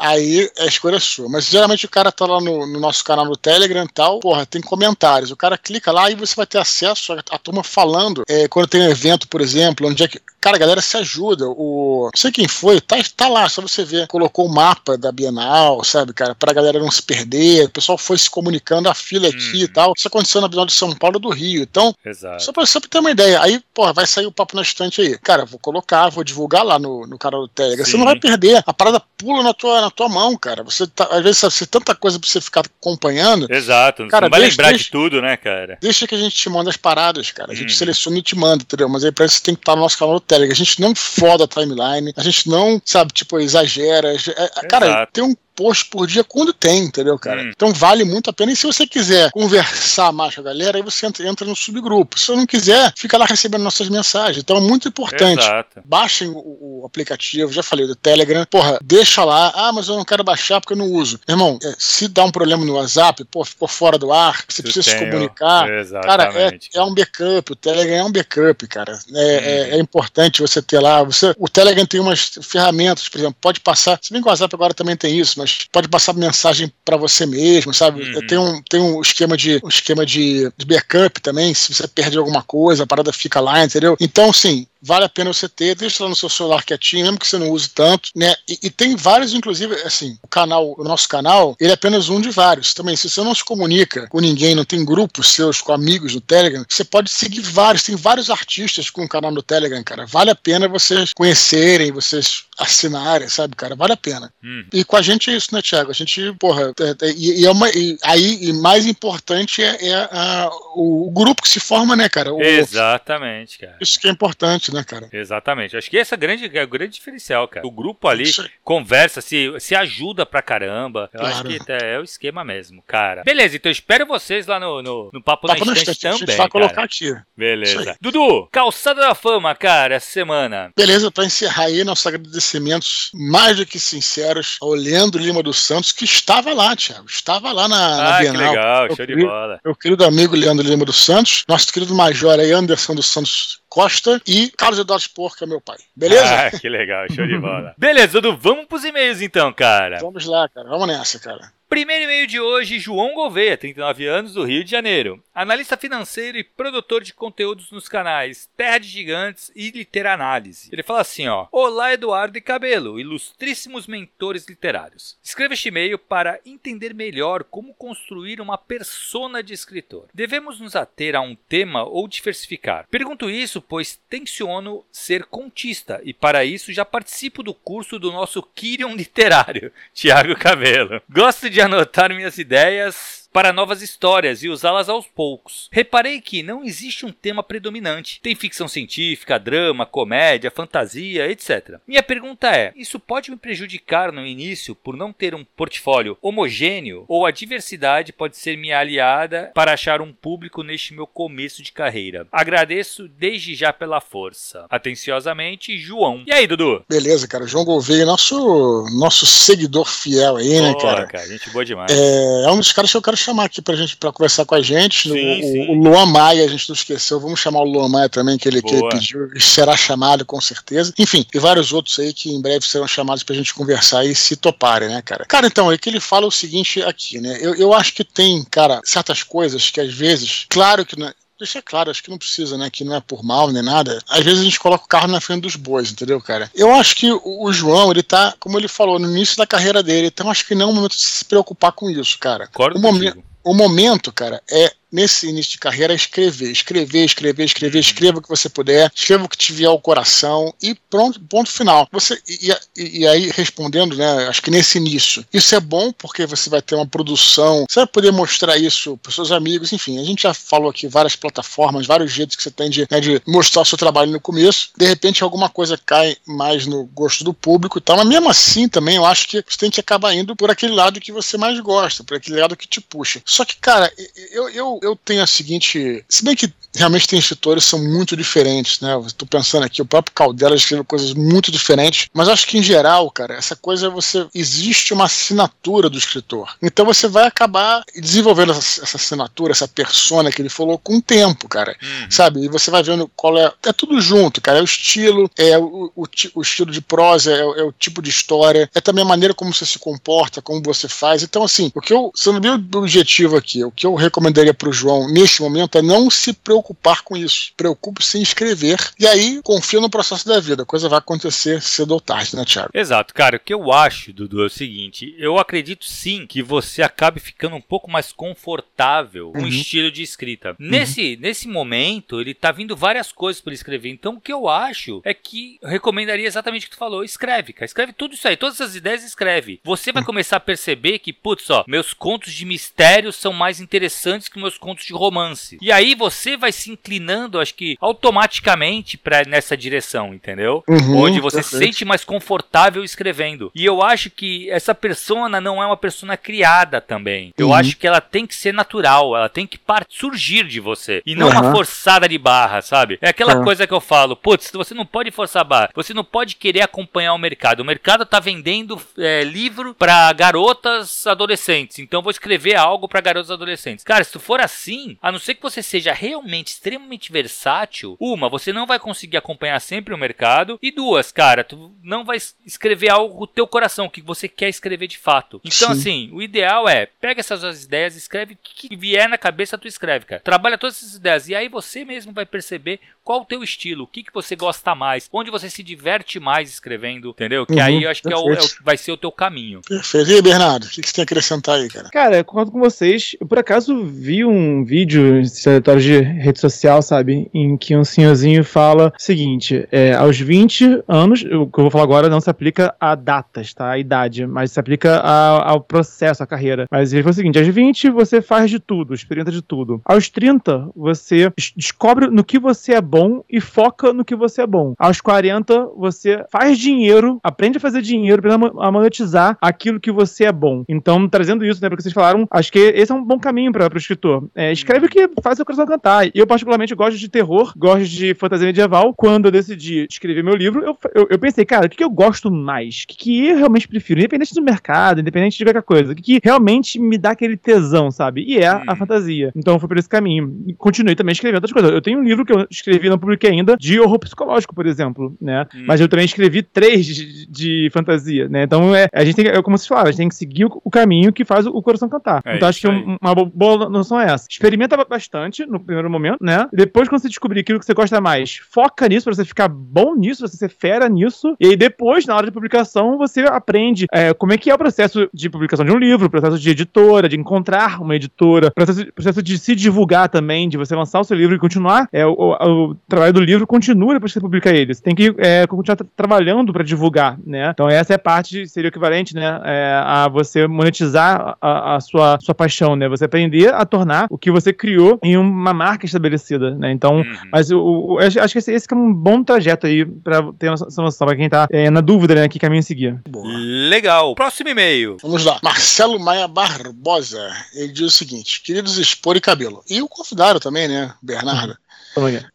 [SPEAKER 1] Aí a escolha é sua. Mas geralmente o cara tá lá no, no nosso canal no Telegram e tal, porra, tem comentários. O cara clica lá e você vai ter acesso à, à turma falando. É, quando tem um evento, por exemplo, onde é que. Cara, a galera se ajuda. O, não sei quem foi, tá, tá lá, só você ver. Colocou o mapa da Bienal, sabe, cara, pra galera não se perder. O pessoal foi se comunicando, a fila aqui
[SPEAKER 2] Uhum.
[SPEAKER 1] e tal. Isso aconteceu na Bienal de São Paulo do Rio. Então,
[SPEAKER 2] Exato.
[SPEAKER 1] só pra, só pra ter uma ideia. Aí, porra, vai sair o papo na estante aí. Cara, vou colocar, vou divulgar lá no, no canal do Telegram. Você
[SPEAKER 2] Sim.
[SPEAKER 1] não vai perder. A parada pula na tua, na tua mão, cara. Você tá, às vezes, você tem tanta coisa pra você ficar acompanhando.
[SPEAKER 2] Exato.
[SPEAKER 1] Cara,
[SPEAKER 2] não vai
[SPEAKER 1] deixa-
[SPEAKER 2] lembrar de
[SPEAKER 1] deixa-
[SPEAKER 2] tudo, né, cara?
[SPEAKER 1] Deixa que a gente te manda as paradas, cara. A gente
[SPEAKER 2] Uhum.
[SPEAKER 1] seleciona e te manda, entendeu? Mas aí pra isso você tem que estar no nosso canal do Telegram. A gente não foda a timeline, a gente não, sabe, tipo, exagera. É, Cara,
[SPEAKER 2] Exato.
[SPEAKER 1] tem um post por dia quando tem, entendeu, cara?
[SPEAKER 2] Hum.
[SPEAKER 1] Então vale muito a pena. E se você quiser conversar mais com a galera, aí você entra, no subgrupo. Se você não quiser, fica lá recebendo nossas mensagens. Então é muito importante.
[SPEAKER 2] Exato.
[SPEAKER 1] Baixem o, o aplicativo, já falei do Telegram. Porra, deixa lá. Ah, mas eu não quero baixar porque eu não uso. Irmão, é, se dá um problema no WhatsApp, pô, ficou fora do ar, você precisa se
[SPEAKER 2] Tem o-
[SPEAKER 1] comunicar. Cara, é,
[SPEAKER 2] Exatamente.
[SPEAKER 1] é um backup, o Telegram é um backup, cara. É, é- é importante você ter lá. Você, o Telegram tem umas ferramentas, por exemplo, pode passar. Se bem que o WhatsApp agora também tem isso, mas pode passar mensagem para você mesmo, sabe?
[SPEAKER 2] Uhum.
[SPEAKER 1] Tem, um, tem um esquema, de, um esquema de, de backup também. Se você perde alguma coisa, a parada fica lá, entendeu? Então, sim, vale a pena você ter, deixa lá no seu celular quietinho, mesmo que você não use tanto, né? E, e tem vários, inclusive, assim, o canal, o nosso canal, ele é apenas um de vários. Também, se você não se comunica com ninguém, não tem grupos seus, com amigos no Telegram, você pode seguir vários, tem vários artistas com o canal no Telegram, cara. Vale a pena vocês conhecerem, vocês assinarem, sabe, cara? Vale a pena.
[SPEAKER 2] Hum.
[SPEAKER 1] E com a gente é isso, né, Thiago? A gente, porra, é- é- e, e é uma, e aí, e mais importante é, é a- o, o grupo que se forma, né, cara? O-
[SPEAKER 2] Exatamente, cara.
[SPEAKER 1] isso que é importante. Né, cara?
[SPEAKER 2] Exatamente. Acho que esse é, grande, é o grande diferencial, cara. O grupo ali conversa, se, se ajuda pra caramba. Eu claro. acho que é o esquema mesmo, cara. Beleza, então espero vocês lá no, no, no Papo, Papo na Estante também. A gente vai
[SPEAKER 1] colocar aqui.
[SPEAKER 2] Beleza. Dudu, calçada da fama, cara, essa semana.
[SPEAKER 1] Beleza, pra encerrar aí nossos agradecimentos mais do que sinceros ao Leandro Lima dos Santos, que estava lá, Thiago. Estava lá na, ah, na Bienal.
[SPEAKER 2] Que legal, show querido, de bola.
[SPEAKER 1] Meu querido amigo Leandro Lima dos Santos, nosso querido major aí, Anderson dos Santos Costa e Carlos Eduardo que é meu pai. Beleza?
[SPEAKER 2] Ah, que legal, show de bola. Beleza, Dudu, vamos pros e-mails então, cara.
[SPEAKER 1] Vamos lá, cara. Vamos nessa, cara.
[SPEAKER 2] Primeiro e-mail de hoje, João Gouveia, 39 anos, do Rio de Janeiro. Analista financeiro e produtor de conteúdos nos canais Terra de Gigantes e Literanálise. Ele fala assim, ó. Olá, Eduardo e Cabelo, ilustríssimos mentores literários. Escreva este e-mail para entender melhor como construir uma persona de escritor. Devemos nos ater a um tema ou diversificar? Pergunto isso pois tenciono ser contista e para isso já participo do curso do nosso Kirion Literário, Tiago Cabelo. Gosto de de anotar minhas ideias para novas histórias e usá-las aos poucos. Reparei que não existe um tema predominante. Tem ficção científica, drama, comédia, fantasia, etc. Minha pergunta é: isso pode me prejudicar no início por não ter um portfólio homogêneo ou a diversidade pode ser minha aliada para achar um público neste meu começo de carreira? Agradeço desde já pela força. Atenciosamente, João. E aí, Dudu?
[SPEAKER 1] Beleza, cara. João Gouveia, nosso nosso seguidor fiel aí, né, cara?
[SPEAKER 2] cara? Gente boa demais.
[SPEAKER 1] É, é um dos caras que eu quero chamar aqui pra gente pra conversar com a gente. Sim, o, sim. o Luan Maia, a gente não esqueceu. Vamos chamar o Luan Maia também, que ele, que ele pediu. Será chamado com certeza. Enfim, e vários outros aí que em breve serão chamados pra gente conversar e se toparem, né, cara? Cara, então, é que ele fala o seguinte aqui, né? Eu, eu acho que tem, cara, certas coisas que às vezes, claro que. Né, deixar claro, acho que não precisa, né? Que não é por mal nem nada. Às vezes a gente coloca o carro na frente dos bois, entendeu, cara? Eu acho que o João, ele tá, como ele falou, no início da carreira dele, então acho que não é o momento de se preocupar com isso, cara.
[SPEAKER 2] Concordo
[SPEAKER 1] o momento, o momento, cara, é nesse início de carreira, escrever, escrever, escrever, escrever, escreva o que você puder, escreva o que te vier ao coração e pronto, ponto final. Você e, e, e, aí respondendo, né? Acho que nesse início, isso é bom porque você vai ter uma produção, você vai poder mostrar isso para seus amigos, enfim. A gente já falou aqui várias plataformas, vários jeitos que você tem de, né, de mostrar o seu trabalho no começo. De repente, alguma coisa cai mais no gosto do público, e tal. Mas mesmo assim, também eu acho que você tem que acabar indo por aquele lado que você mais gosta, por aquele lado que te puxa. Só que, cara, eu, eu eu, tenho a seguinte. Se bem que realmente tem escritores que são muito diferentes, né? Estou pensando aqui, o próprio Caldela escreveu coisas muito diferentes, mas acho que em geral, cara, essa coisa é você. Existe uma assinatura do escritor. Então você vai acabar desenvolvendo essa, essa assinatura, essa persona que ele falou com o tempo, cara. Uhum. Sabe? E você vai vendo qual é. É tudo junto, cara. É o estilo, é o, o, o estilo de prosa, é, é, o tipo de história, é também a maneira como você se comporta, como você faz. Então, assim, o que eu. Sendo bem objetivo aqui, o que eu recomendaria para o João neste momento é não se preocupar com isso. Preocupe-se em escrever e aí confia no processo da vida. A coisa vai acontecer cedo ou tarde, né, Thiago?
[SPEAKER 2] Exato, cara. O que eu acho, Dudu, é o seguinte: eu acredito sim que você acabe ficando um pouco mais confortável com o uhum. estilo de escrita. Uhum. Nesse, nesse momento, ele tá vindo várias coisas para escrever. Então, o que eu acho é que eu recomendaria exatamente o que tu falou: escreve, cara. Escreve tudo isso aí, todas essas ideias, escreve. Você vai uhum. começar a perceber que, putz, ó, meus contos de mistério são mais interessantes que meus contos de romance. E aí você vai se inclinando, acho que automaticamente para nessa direção, entendeu? Uhum, Onde você se sente mais confortável escrevendo. E eu acho que essa persona não é uma persona criada também. Eu uhum. acho que ela tem que ser natural, ela tem que surgir de você e não uhum. uma forçada de barra, sabe? É aquela coisa que eu falo, putz, você não pode forçar barra, você não pode querer acompanhar o mercado. O mercado tá vendendo é, livro para garotas adolescentes, então vou escrever algo para garotas adolescentes. Cara, se tu for assim, a não ser que você seja realmente extremamente versátil, uma, você não vai conseguir acompanhar sempre o mercado, e duas, cara, tu não vai escrever algo do teu coração, que você quer escrever de fato. Então, Sim. assim, o ideal é, pega essas duas ideias, escreve o que vier na cabeça, tu escreve, cara. Trabalha todas essas ideias, e aí você mesmo vai perceber qual o teu estilo, o que, que você gosta mais, onde você se diverte mais escrevendo, entendeu? Que uhum, aí eu acho que é o, é o, vai ser o teu caminho.
[SPEAKER 1] Perfeito. E aí, Bernardo, o que, que você tem a acrescentar aí, cara?
[SPEAKER 3] Cara, eu concordo com vocês. Eu, por acaso, vi um um vídeo, aleatório de rede social, sabe? Em que um senhorzinho fala o seguinte: é, aos 20 anos, o que eu vou falar agora não se aplica a datas, tá? A idade, mas se aplica a, ao processo, à carreira. Mas ele falou o seguinte: aos 20 você faz de tudo, experimenta de tudo. Aos 30, você descobre no que você é bom e foca no que você é bom. Aos 40, você faz dinheiro, aprende a fazer dinheiro, aprende a monetizar aquilo que você é bom. Então, trazendo isso, né, porque vocês falaram, acho que esse é um bom caminho para o escritor. É, escreve o que faz seu coração cantar. E eu, particularmente, gosto de terror, gosto de fantasia medieval. Quando eu decidi escrever meu livro, eu, eu, eu pensei, cara, o que, que eu gosto mais? O que, que eu realmente prefiro? Independente do mercado, independente de qualquer coisa. O que, que realmente me dá aquele tesão, sabe? E é hum. a fantasia. Então, foi por esse caminho. E continuei também escrevendo outras coisas. Eu tenho um livro que eu escrevi, não publiquei ainda, de horror psicológico, por exemplo, né? Hum. Mas eu também escrevi três de, de fantasia, né? Então, é, a gente tem, é como vocês falaram, a gente tem que seguir o, o caminho que faz o, o coração cantar. É então, acho que uma boa noção é essa. Experimenta bastante no primeiro momento, né? Depois, quando você descobrir aquilo que você gosta mais, foca nisso pra você ficar bom nisso, pra você ser fera nisso. E aí, depois, na hora de publicação, você aprende é, como é que é o processo de publicação de um livro, processo de editora, de encontrar uma editora, processo, processo de se divulgar também, de você lançar o seu livro e continuar. É, o, o, trabalho do livro continua depois que você publica ele. Você tem que é, continuar trabalhando para divulgar, né? Então, essa é a parte, seria o equivalente, né? É, a você monetizar a, a, sua, sua paixão, né? Você aprender a tornar o que você criou em uma marca estabelecida, né? Então, uhum. mas o, o, acho que esse, esse é um bom trajeto aí pra ter essa noção, pra quem tá é, na dúvida, né? Que caminho seguir.
[SPEAKER 2] Boa. Legal. Próximo e-mail.
[SPEAKER 1] Vamos lá. Marcelo Maia Barbosa. Ele diz o seguinte: queridos expor e cabelo. E o convidaram também, né? Bernardo. Uhum.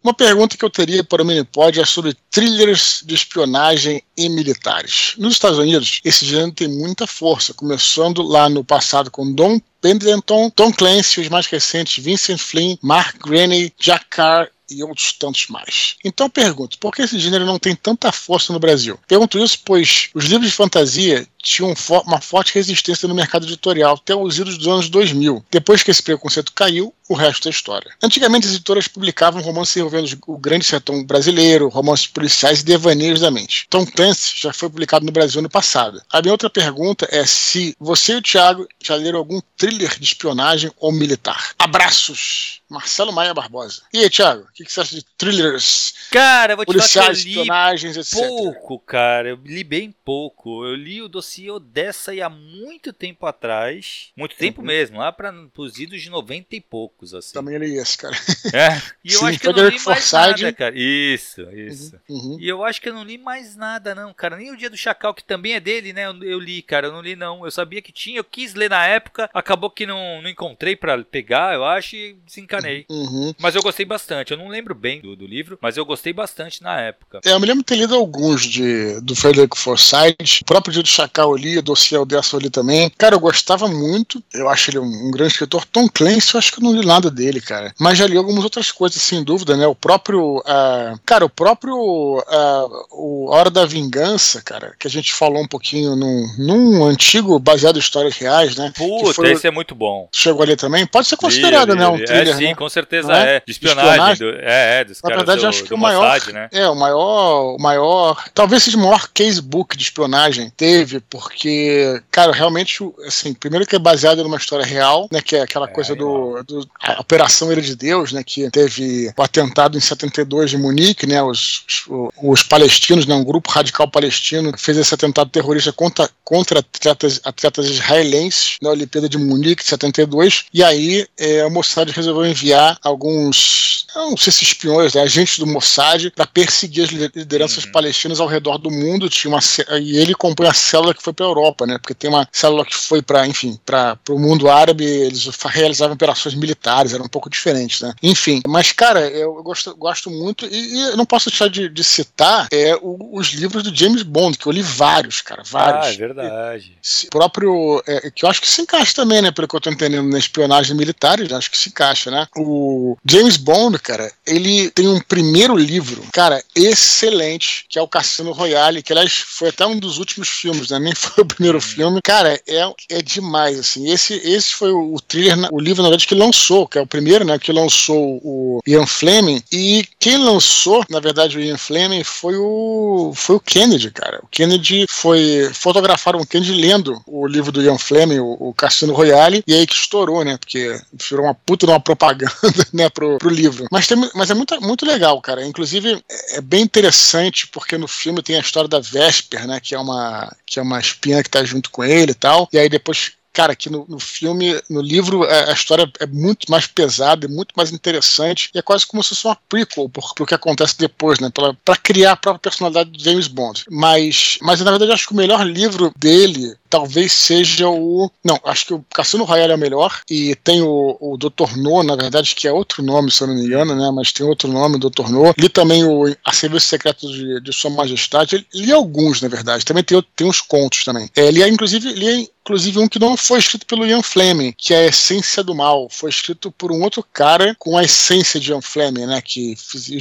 [SPEAKER 1] Uma pergunta que eu teria para o Minipod é sobre thrillers de espionagem e militares. Nos Estados Unidos, esse gênero tem muita força, começando lá no passado com Don Pendleton, Tom Clancy, os mais recentes Vincent Flynn, Mark Graney, Jack Carr e outros tantos mais. Então pergunto, por que esse gênero não tem tanta força no Brasil? Pergunto isso pois os livros de fantasia tinham uma forte resistência no mercado editorial até os idos dos anos 2000. Depois que esse preconceito caiu, o resto é história. Antigamente, as editoras publicavam romances envolvendo o grande sertão brasileiro, romances policiais e devaneios da mente. Tom Clancy já foi publicado no Brasil no passado. A minha outra pergunta é se você e o Thiago já leram algum thriller de espionagem ou militar. Abraços! Marcelo Maia Barbosa. E aí, Thiago, o que, que, você acha de thrillers?
[SPEAKER 2] Cara, vou te
[SPEAKER 1] policiais, falar que eu li espionagens, etc.
[SPEAKER 2] pouco, cara. Eu li bem pouco. Eu li o dossiê Odessa aí há muito tempo atrás. Muito tempo uhum. mesmo, lá para os idos de 90 e poucos, assim.
[SPEAKER 1] Também li esse, cara.
[SPEAKER 2] É. E eu Sim, acho que eu não li mais nada, cara. Isso, isso. Uhum. Uhum. E eu acho que eu não li mais nada, não, cara. Nem o Dia do Chacal, que também é dele, né? Eu, eu li, cara. Eu não li, não. Eu sabia que tinha, eu quis ler na época. Acabou que não, não encontrei para pegar, eu acho, e desencanei enganei. Uhum. Mas eu gostei bastante. Eu não lembro bem do, do, livro, mas eu gostei bastante na época.
[SPEAKER 1] É, eu me lembro de ter lido alguns de, do Frederick Forsyth. O próprio Dia do Chacal ali, o dossiê dessa ali também. Cara, eu gostava muito. Eu acho ele um, um, grande escritor. Tom Clancy, eu acho que eu não li nada dele, cara. Mas já li algumas outras coisas, sem dúvida, né? O próprio. Uh, cara, o próprio. Uh, o Hora da Vingança, cara, que a gente falou um pouquinho num, num antigo baseado em histórias reais, né?
[SPEAKER 2] Puta, esse é muito bom.
[SPEAKER 1] Chegou ali também. Pode ser considerado, li, né? Um
[SPEAKER 2] é,
[SPEAKER 1] thriller,
[SPEAKER 2] é, sim, né? com certeza é? é. De espionagem. Do, é, é, dos
[SPEAKER 1] Na verdade, do, acho que o maior. Mossad, né? É, o maior. O maior. Talvez seja o maior casebook de espionagem teve, porque, cara, realmente, assim, primeiro que é baseado numa história real, né? Que é aquela é, coisa do, do. A Operação Ilha de Deus, né? Que teve o atentado em 72 de Munique, né? Os, os, os palestinos, né? Um grupo radical palestino fez esse atentado terrorista contra, contra atletas, atletas israelenses na Olimpíada de Munique, 72. E aí é, o Mossad resolveu enviar alguns, não sei se espiões, né, agentes do Mossad, para perseguir as lideranças uhum. palestinas ao redor do mundo. Tinha uma, e ele compõe a célula que foi para a Europa, né? Porque tem uma célula que foi para, enfim, para o mundo árabe, eles realizavam operações militares, era um pouco diferente, né? Enfim, mas cara, eu gosto, gosto muito e, e eu não posso deixar de, de citar é, o, os livros do James Bond, que eu li vários, cara, vários.
[SPEAKER 2] Ah, é verdade.
[SPEAKER 1] E, próprio, é, que eu acho que se encaixa também, né? Pelo que eu tô entendendo na espionagem militar, acho que se encaixa, né? O James Bond, cara, ele tem um primeiro livro, cara, excelente, que é o Cassino Royale, que aliás foi até um dos últimos filmes, né? Nem foi o primeiro uhum. filme. Cara, é, é demais, assim. Esse, esse foi o, o thriller, o livro, na verdade, que lançou, que é o primeiro, né? Que lançou o Ian Fleming. E quem lançou, na verdade, o Ian Fleming foi o, foi o Kennedy, cara. O Kennedy foi fotografado o Kennedy lendo o livro do Ian Fleming, o, o Cassino Royale, e aí que estourou, né? Porque virou uma puta de uma propaganda, né, pro, pro livro. Mas, tem, mas é muito, muito legal, cara. Inclusive, é, é bem interessante porque no filme tem a história da Vesper, né? Que é uma, que é uma espinha que tá junto com ele e tal. E aí depois cara, que no, no, filme, no livro, a, a, história é muito mais pesada, é muito mais interessante, e é quase como se fosse uma prequel por, pro que acontece depois, né? Pra, pra criar a própria personalidade de James Bond. Mas, mas na verdade, eu acho que o melhor livro dele talvez seja o. Não, acho que o Cassino Royale é o melhor. E tem o, o Dr. No, na verdade, que é outro nome, se eu não me engano, né? Mas tem outro nome, Dr. No. Li também o A Serviço Secreto de, de Sua Majestade. Li alguns, na verdade. Também tem, tem uns contos também. É, li, inclusive, li inclusive um que não foi escrito pelo Ian Fleming, que é a Essência do Mal. Foi escrito por um outro cara com a essência de Ian Fleming, né? Que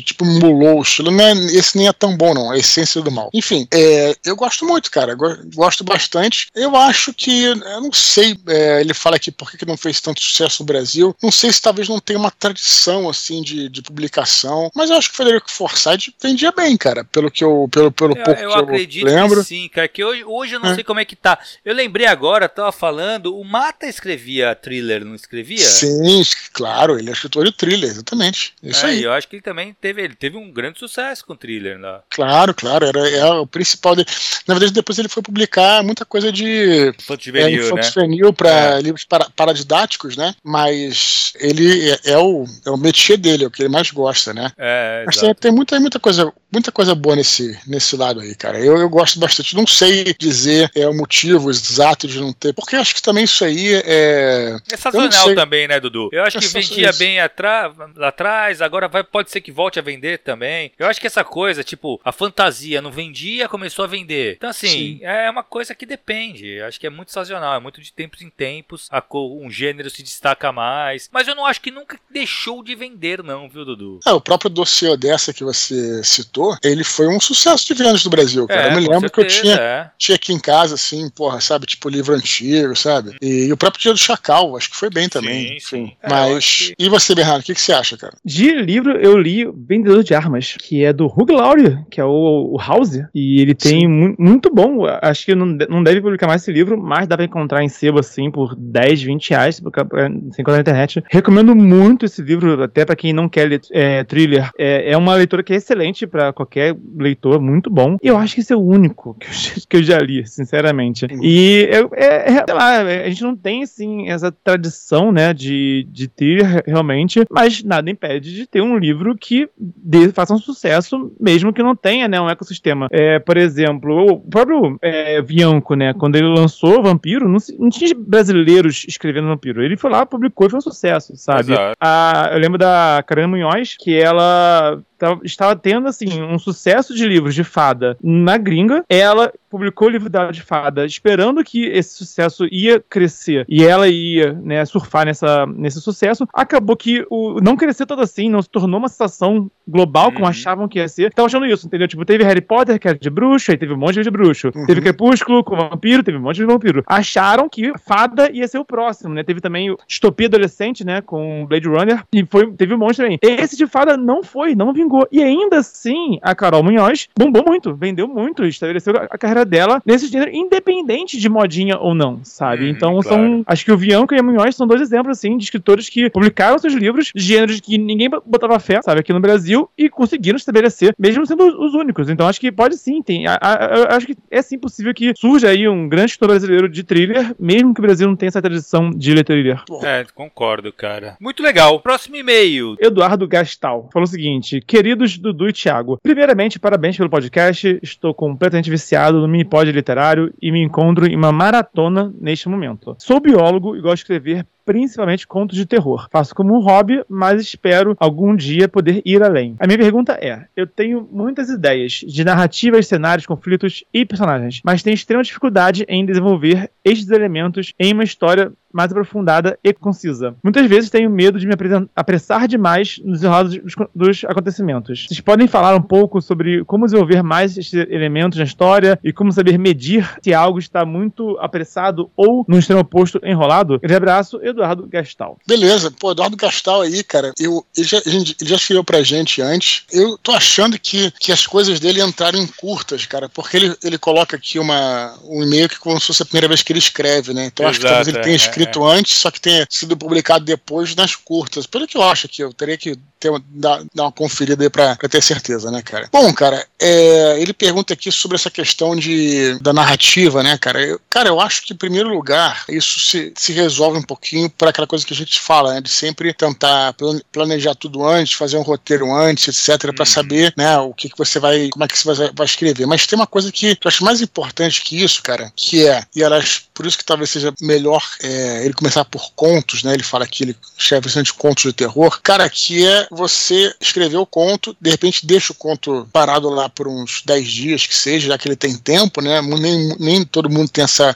[SPEAKER 1] tipo emulou o estilo. Não é, esse nem é tão bom, não. A Essência do Mal. Enfim, é, eu gosto muito, cara. Gosto bastante. Eu acho que, eu não sei, é, ele fala aqui por que não fez tanto sucesso no Brasil. Não sei se talvez não tenha uma tradição assim de, de publicação, mas eu acho que o Federico Forsyth vendia bem, cara, pelo que eu, pelo, pelo
[SPEAKER 2] eu,
[SPEAKER 1] pouco
[SPEAKER 2] eu
[SPEAKER 1] que eu
[SPEAKER 2] acredito
[SPEAKER 1] lembro.
[SPEAKER 2] Sim, cara, que hoje, hoje eu não é. sei como é que tá. Eu lembrei agora, tava falando, o Mata escrevia thriller, não escrevia?
[SPEAKER 1] Sim, claro, ele é escritor de thriller, exatamente. Isso
[SPEAKER 2] é,
[SPEAKER 1] aí.
[SPEAKER 2] Eu acho que ele também teve, ele teve um grande sucesso com thriller lá.
[SPEAKER 1] Claro, claro, era, era o principal dele. Na verdade, depois ele foi publicar muita coisa de
[SPEAKER 2] Infanto juvenil,
[SPEAKER 1] é,
[SPEAKER 2] né?
[SPEAKER 1] juvenil para
[SPEAKER 2] É.
[SPEAKER 1] livros para, paradidáticos, né? Mas ele é, é o, é o métier dele, é o que ele mais gosta, né?
[SPEAKER 2] É,
[SPEAKER 1] Mas
[SPEAKER 2] exato.
[SPEAKER 1] tem, tem muita, muita, coisa, muita coisa boa nesse, nesse lado aí, cara. Eu, eu gosto bastante. Não sei dizer é, o motivo exato de não ter, porque acho que também isso aí é.
[SPEAKER 2] É sazonal também, né, Dudu? Eu acho
[SPEAKER 1] É
[SPEAKER 2] que vendia
[SPEAKER 1] isso.
[SPEAKER 2] bem atra- lá atrás, agora vai, pode ser que volte a vender também. Eu acho que essa coisa, tipo, a fantasia não vendia, começou a vender. Então, assim,
[SPEAKER 1] Sim.
[SPEAKER 2] é uma coisa que depende. Eu acho que é muito sazonal, é muito de tempos em tempos. A um gênero se destaca mais. Mas eu não acho que nunca deixou de vender, não, viu, Dudu?
[SPEAKER 1] Ah, o próprio dossiê dessa que você citou, ele foi um sucesso de vendas do Brasil, cara. eu me
[SPEAKER 2] É,
[SPEAKER 1] lembro que eu
[SPEAKER 2] certeza,
[SPEAKER 1] tinha,
[SPEAKER 2] é.
[SPEAKER 1] tinha aqui em casa, assim, porra, sabe, tipo livro antigo, sabe? E, o próprio Dia do Chacal, acho que foi bem também.
[SPEAKER 2] Sim, sim.
[SPEAKER 1] enfim.
[SPEAKER 2] É,
[SPEAKER 1] Mas.
[SPEAKER 2] que-
[SPEAKER 1] E você, Bernardo, o que, que você acha, cara?
[SPEAKER 3] De livro, eu li Vendedor de Armas, que é do Hugh Laurie, que é o, o House. E ele tem mu- muito bom. Acho que não, não deve publicar mais esse livro, mas dá pra encontrar em sebo assim por 10, 20 reais, pra- sem encontrar na internet. Recomendo muito esse livro, até pra quem não quer ler é, thriller. É, é uma leitura que é excelente pra qualquer leitor, muito bom. E eu acho que esse é o único que eu, já- que eu já li, sinceramente. E eu- é, é, sei lá, a gente não tem assim essa tradição, né, de, de thriller realmente, mas nada impede de ter um livro que dê, faça um sucesso, mesmo que não tenha, né, um ecossistema. É, por exemplo, o próprio é, Bianco, né, quando ele lançou Vampiro, não, se- não tinha brasileiros escrevendo Vampiro. Ele foi lá, publicou e foi um sucesso, sabe? A- eu lembro da Karen Munhoz, que ela estava tendo, assim, um sucesso de livros de fada na gringa. Ela publicou o livro dela de fada, esperando que esse sucesso ia crescer e ela ia, né, surfar nessa, nesse sucesso. Acabou que o não crescer tanto assim, não se tornou uma sensação global como
[SPEAKER 2] Uhum.
[SPEAKER 3] achavam que ia ser. Tava achando isso, entendeu? Tipo, teve Harry Potter, que era de bruxo, aí teve um monte de bruxo.
[SPEAKER 1] Uhum.
[SPEAKER 3] Teve Crepúsculo com vampiro, teve um monte de vampiro. Acharam que fada ia ser o próximo, né? Teve também o Distopia Adolescente, né? Com Blade Runner. E foi, teve um monte também. Esse de fada não foi, não vingou. E ainda assim, a Carol Munhoz bombou muito, vendeu muito, estabeleceu a a carreira dela nesse gênero, independente de modinha ou não, sabe?
[SPEAKER 2] Hum,
[SPEAKER 3] então
[SPEAKER 2] claro.
[SPEAKER 3] são. Acho que o Bianco e a Munhoz são dois exemplos, assim, de escritores que publicaram seus livros, de gêneros que ninguém botava fé, sabe, aqui no Brasil, e conseguiram estabelecer, mesmo sendo os- os únicos. Então acho que pode sim, tem. a- a- eu acho que é sim possível que surja aí um grande escritor brasileiro de thriller, mesmo que o Brasil não tenha essa tradição de ler thriller.
[SPEAKER 2] É, concordo, cara. Muito legal. Próximo e-mail.
[SPEAKER 3] Eduardo Gastal falou o seguinte: Queridos Dudu e Thiago, primeiramente, parabéns pelo podcast. Estou completamente viciado no mini pod literário e me encontro em uma maratona neste momento. Sou biólogo e gosto de escrever principalmente contos de terror. Faço como um hobby, mas espero algum dia poder ir além. A minha pergunta é: eu tenho muitas ideias de narrativas, cenários, conflitos e personagens, mas tenho extrema dificuldade em desenvolver estes elementos em uma história mais aprofundada e concisa. Muitas vezes tenho medo de me apressar demais nos enrolados dos, dos acontecimentos. Vocês podem falar um pouco sobre como desenvolver mais esses elementos na história e como saber medir se algo está muito apressado ou no extremo oposto enrolado? Grande abraço, Eduardo Gastal.
[SPEAKER 1] Beleza, pô, Eduardo Gastal aí, cara, eu, ele, já, ele já escreveu pra gente antes. Eu tô achando que, que as coisas dele entraram em curtas, cara, porque ele, ele coloca aqui uma, um e-mail que como se fosse a primeira vez que ele escreve, né? Então Exato, acho que talvez ele tenha é, escrito é, antes, só que tenha sido publicado depois nas curtas. Pelo que eu acho aqui, eu teria que ter, dar, dar uma conferida aí pra, pra, ter certeza, né, cara? Bom, cara, é, ele pergunta aqui sobre essa questão de, da narrativa, né, cara? Eu, cara, eu acho que, em primeiro lugar, isso se, se resolve um pouquinho para aquela coisa que a gente fala, né, de sempre tentar planejar tudo antes, fazer um roteiro antes, etc, uhum. para saber, né, o que, que você vai, como é que você vai, vai escrever. Mas tem uma coisa que eu acho mais importante que isso, cara, que é, e elas, por isso que talvez seja melhor é, ele começar por contos, né? Ele fala que ele escreve bastante contos de terror. Cara, que é você escrever o conto, de repente deixa o conto parado lá por uns 10 dias que seja, já que ele tem tempo, né? Nem, nem todo mundo tem essa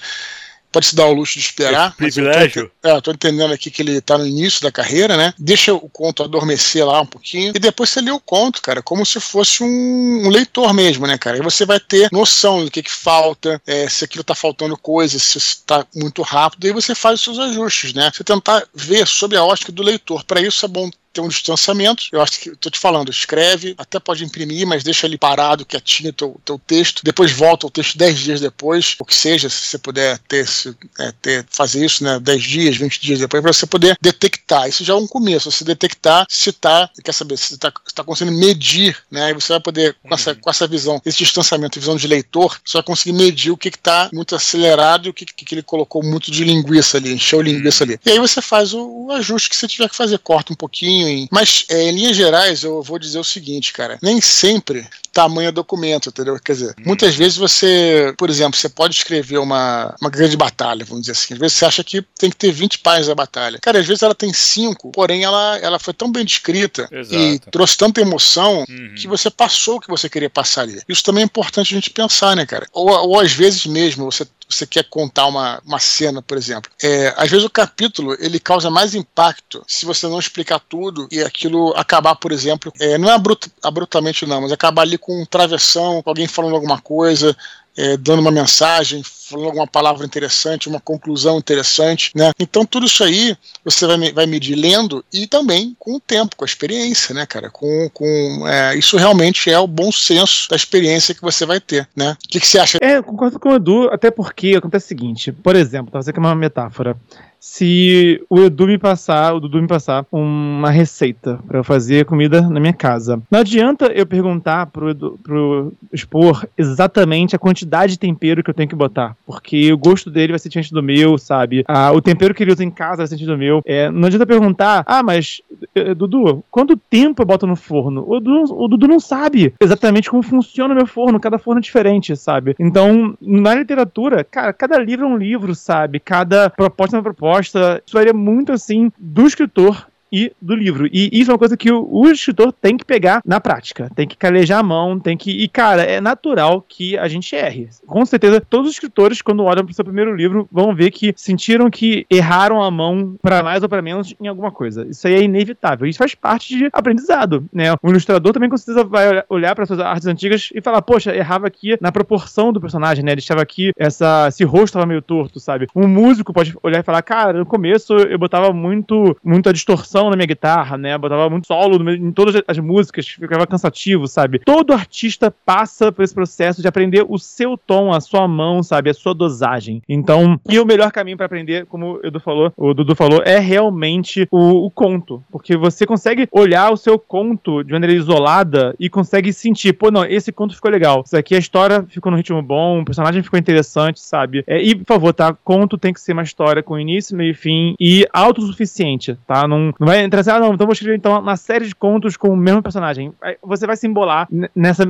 [SPEAKER 1] pode se dar o luxo de esperar.
[SPEAKER 2] Esse privilégio.
[SPEAKER 1] Eu tô, é, eu tô entendendo aqui que ele tá no início da carreira, né? Deixa o conto adormecer lá um pouquinho e depois você lê o conto, cara, como se fosse um, um leitor mesmo, né, cara? E você vai ter noção do que que falta, é, se aquilo tá faltando coisa, se está muito rápido, e você faz os seus ajustes, né? Você tentar ver sobre a ótica do leitor. Para isso é bom ter um distanciamento. Eu acho que, tô te falando, escreve, até pode imprimir, mas deixa ali parado, quietinho, teu, teu texto. Depois volta o texto 10 dias depois, o que seja, se você puder ter, se, é, ter fazer isso, né, 10 dias, 20 dias depois, para você poder detectar. Isso já é um começo, você detectar se tá, quer saber, se está tá conseguindo medir, né, e você vai poder, com essa, com essa visão, esse distanciamento, visão de leitor, você vai conseguir medir o que está muito acelerado e o que, que, que, ele colocou muito de linguiça ali, encheu linguiça ali. E aí você faz o, o ajuste que você tiver que fazer, corta um pouquinho, Mas, é, em linhas gerais, eu vou dizer o seguinte, cara. Nem sempre tamanho é documento, entendeu? Quer dizer, hum. muitas vezes você, por exemplo, você pode escrever uma, uma grande batalha, vamos dizer assim. Às vezes você acha que tem que ter 20 páginas da batalha. Cara, às vezes ela tem 5, porém ela, ela foi tão bem descrita Exato. e trouxe tanta emoção uhum. que você passou o que você queria passar ali. Isso também é importante a gente pensar, né, cara? Ou, ou às vezes mesmo você você quer contar uma, uma cena, por exemplo. É, às vezes o capítulo ele causa mais impacto se você não explicar tudo e aquilo acabar, por exemplo, é, não é abruptamente não, mas acabar ali com um travessão, alguém falando alguma coisa, é, dando uma mensagem, falando alguma palavra interessante, uma conclusão interessante, né? Então tudo isso aí você vai, vai medir lendo e também com o tempo, com a experiência, né, cara? Com, com é, isso realmente é o bom senso da experiência que você vai ter, né? O que, que você acha?
[SPEAKER 3] É, concordo com o Edu, até porque acontece o seguinte, por exemplo, tá, você que é uma metáfora se o Edu me passar, o Dudu me passar uma receita para eu fazer comida na minha casa. Não adianta eu perguntar pro, Edu, pro expor exatamente a quantidade de tempero que eu tenho que botar, porque o gosto dele vai ser diferente do meu, sabe? Ah, o tempero que ele usa em casa vai ser diferente do meu. É, não adianta perguntar, ah, mas eh, Dudu, quanto tempo eu boto no forno? O Dudu, o Dudu não sabe exatamente como funciona o meu forno, cada forno é diferente, sabe? Então, na literatura, cara, cada livro é um livro, sabe? Cada proposta é uma proposta, isso varia muito assim do escritor e do livro. E isso é uma coisa que o, o, escritor tem que pegar na prática. Tem que calejar a mão, tem que. E, cara, é natural que a gente erre. Com certeza, todos os escritores, quando olham para o seu primeiro livro, vão ver que sentiram que erraram a mão para mais ou para menos em alguma coisa. Isso aí é inevitável. Isso faz parte de aprendizado, né? O ilustrador também, com certeza, vai olhar para suas artes antigas e falar: poxa, errava aqui na proporção do personagem, né? Deixava aqui essa, esse rosto estava meio torto, sabe? Um músico pode olhar e falar: cara, no começo eu botava muito, muita distorção na minha guitarra, né? Botava muito solo em todas as músicas, ficava cansativo, sabe? Todo artista passa por esse processo de aprender o seu tom, a sua mão, sabe? A sua dosagem. Então, e o melhor caminho para aprender, como o Edu falou, o Dudu falou, é realmente o, o, conto. Porque você consegue olhar o seu conto de maneira isolada e consegue sentir, pô, não, esse conto ficou legal. Isso aqui a história ficou no ritmo bom, o personagem ficou interessante, sabe? É, e, por favor, tá? Conto tem que ser uma história com início, meio e fim e autossuficiente, tá? Não, não vai entrar assim, ah, não, então vou escrever então uma série de contos com o mesmo personagem. Você vai se embolar nessa,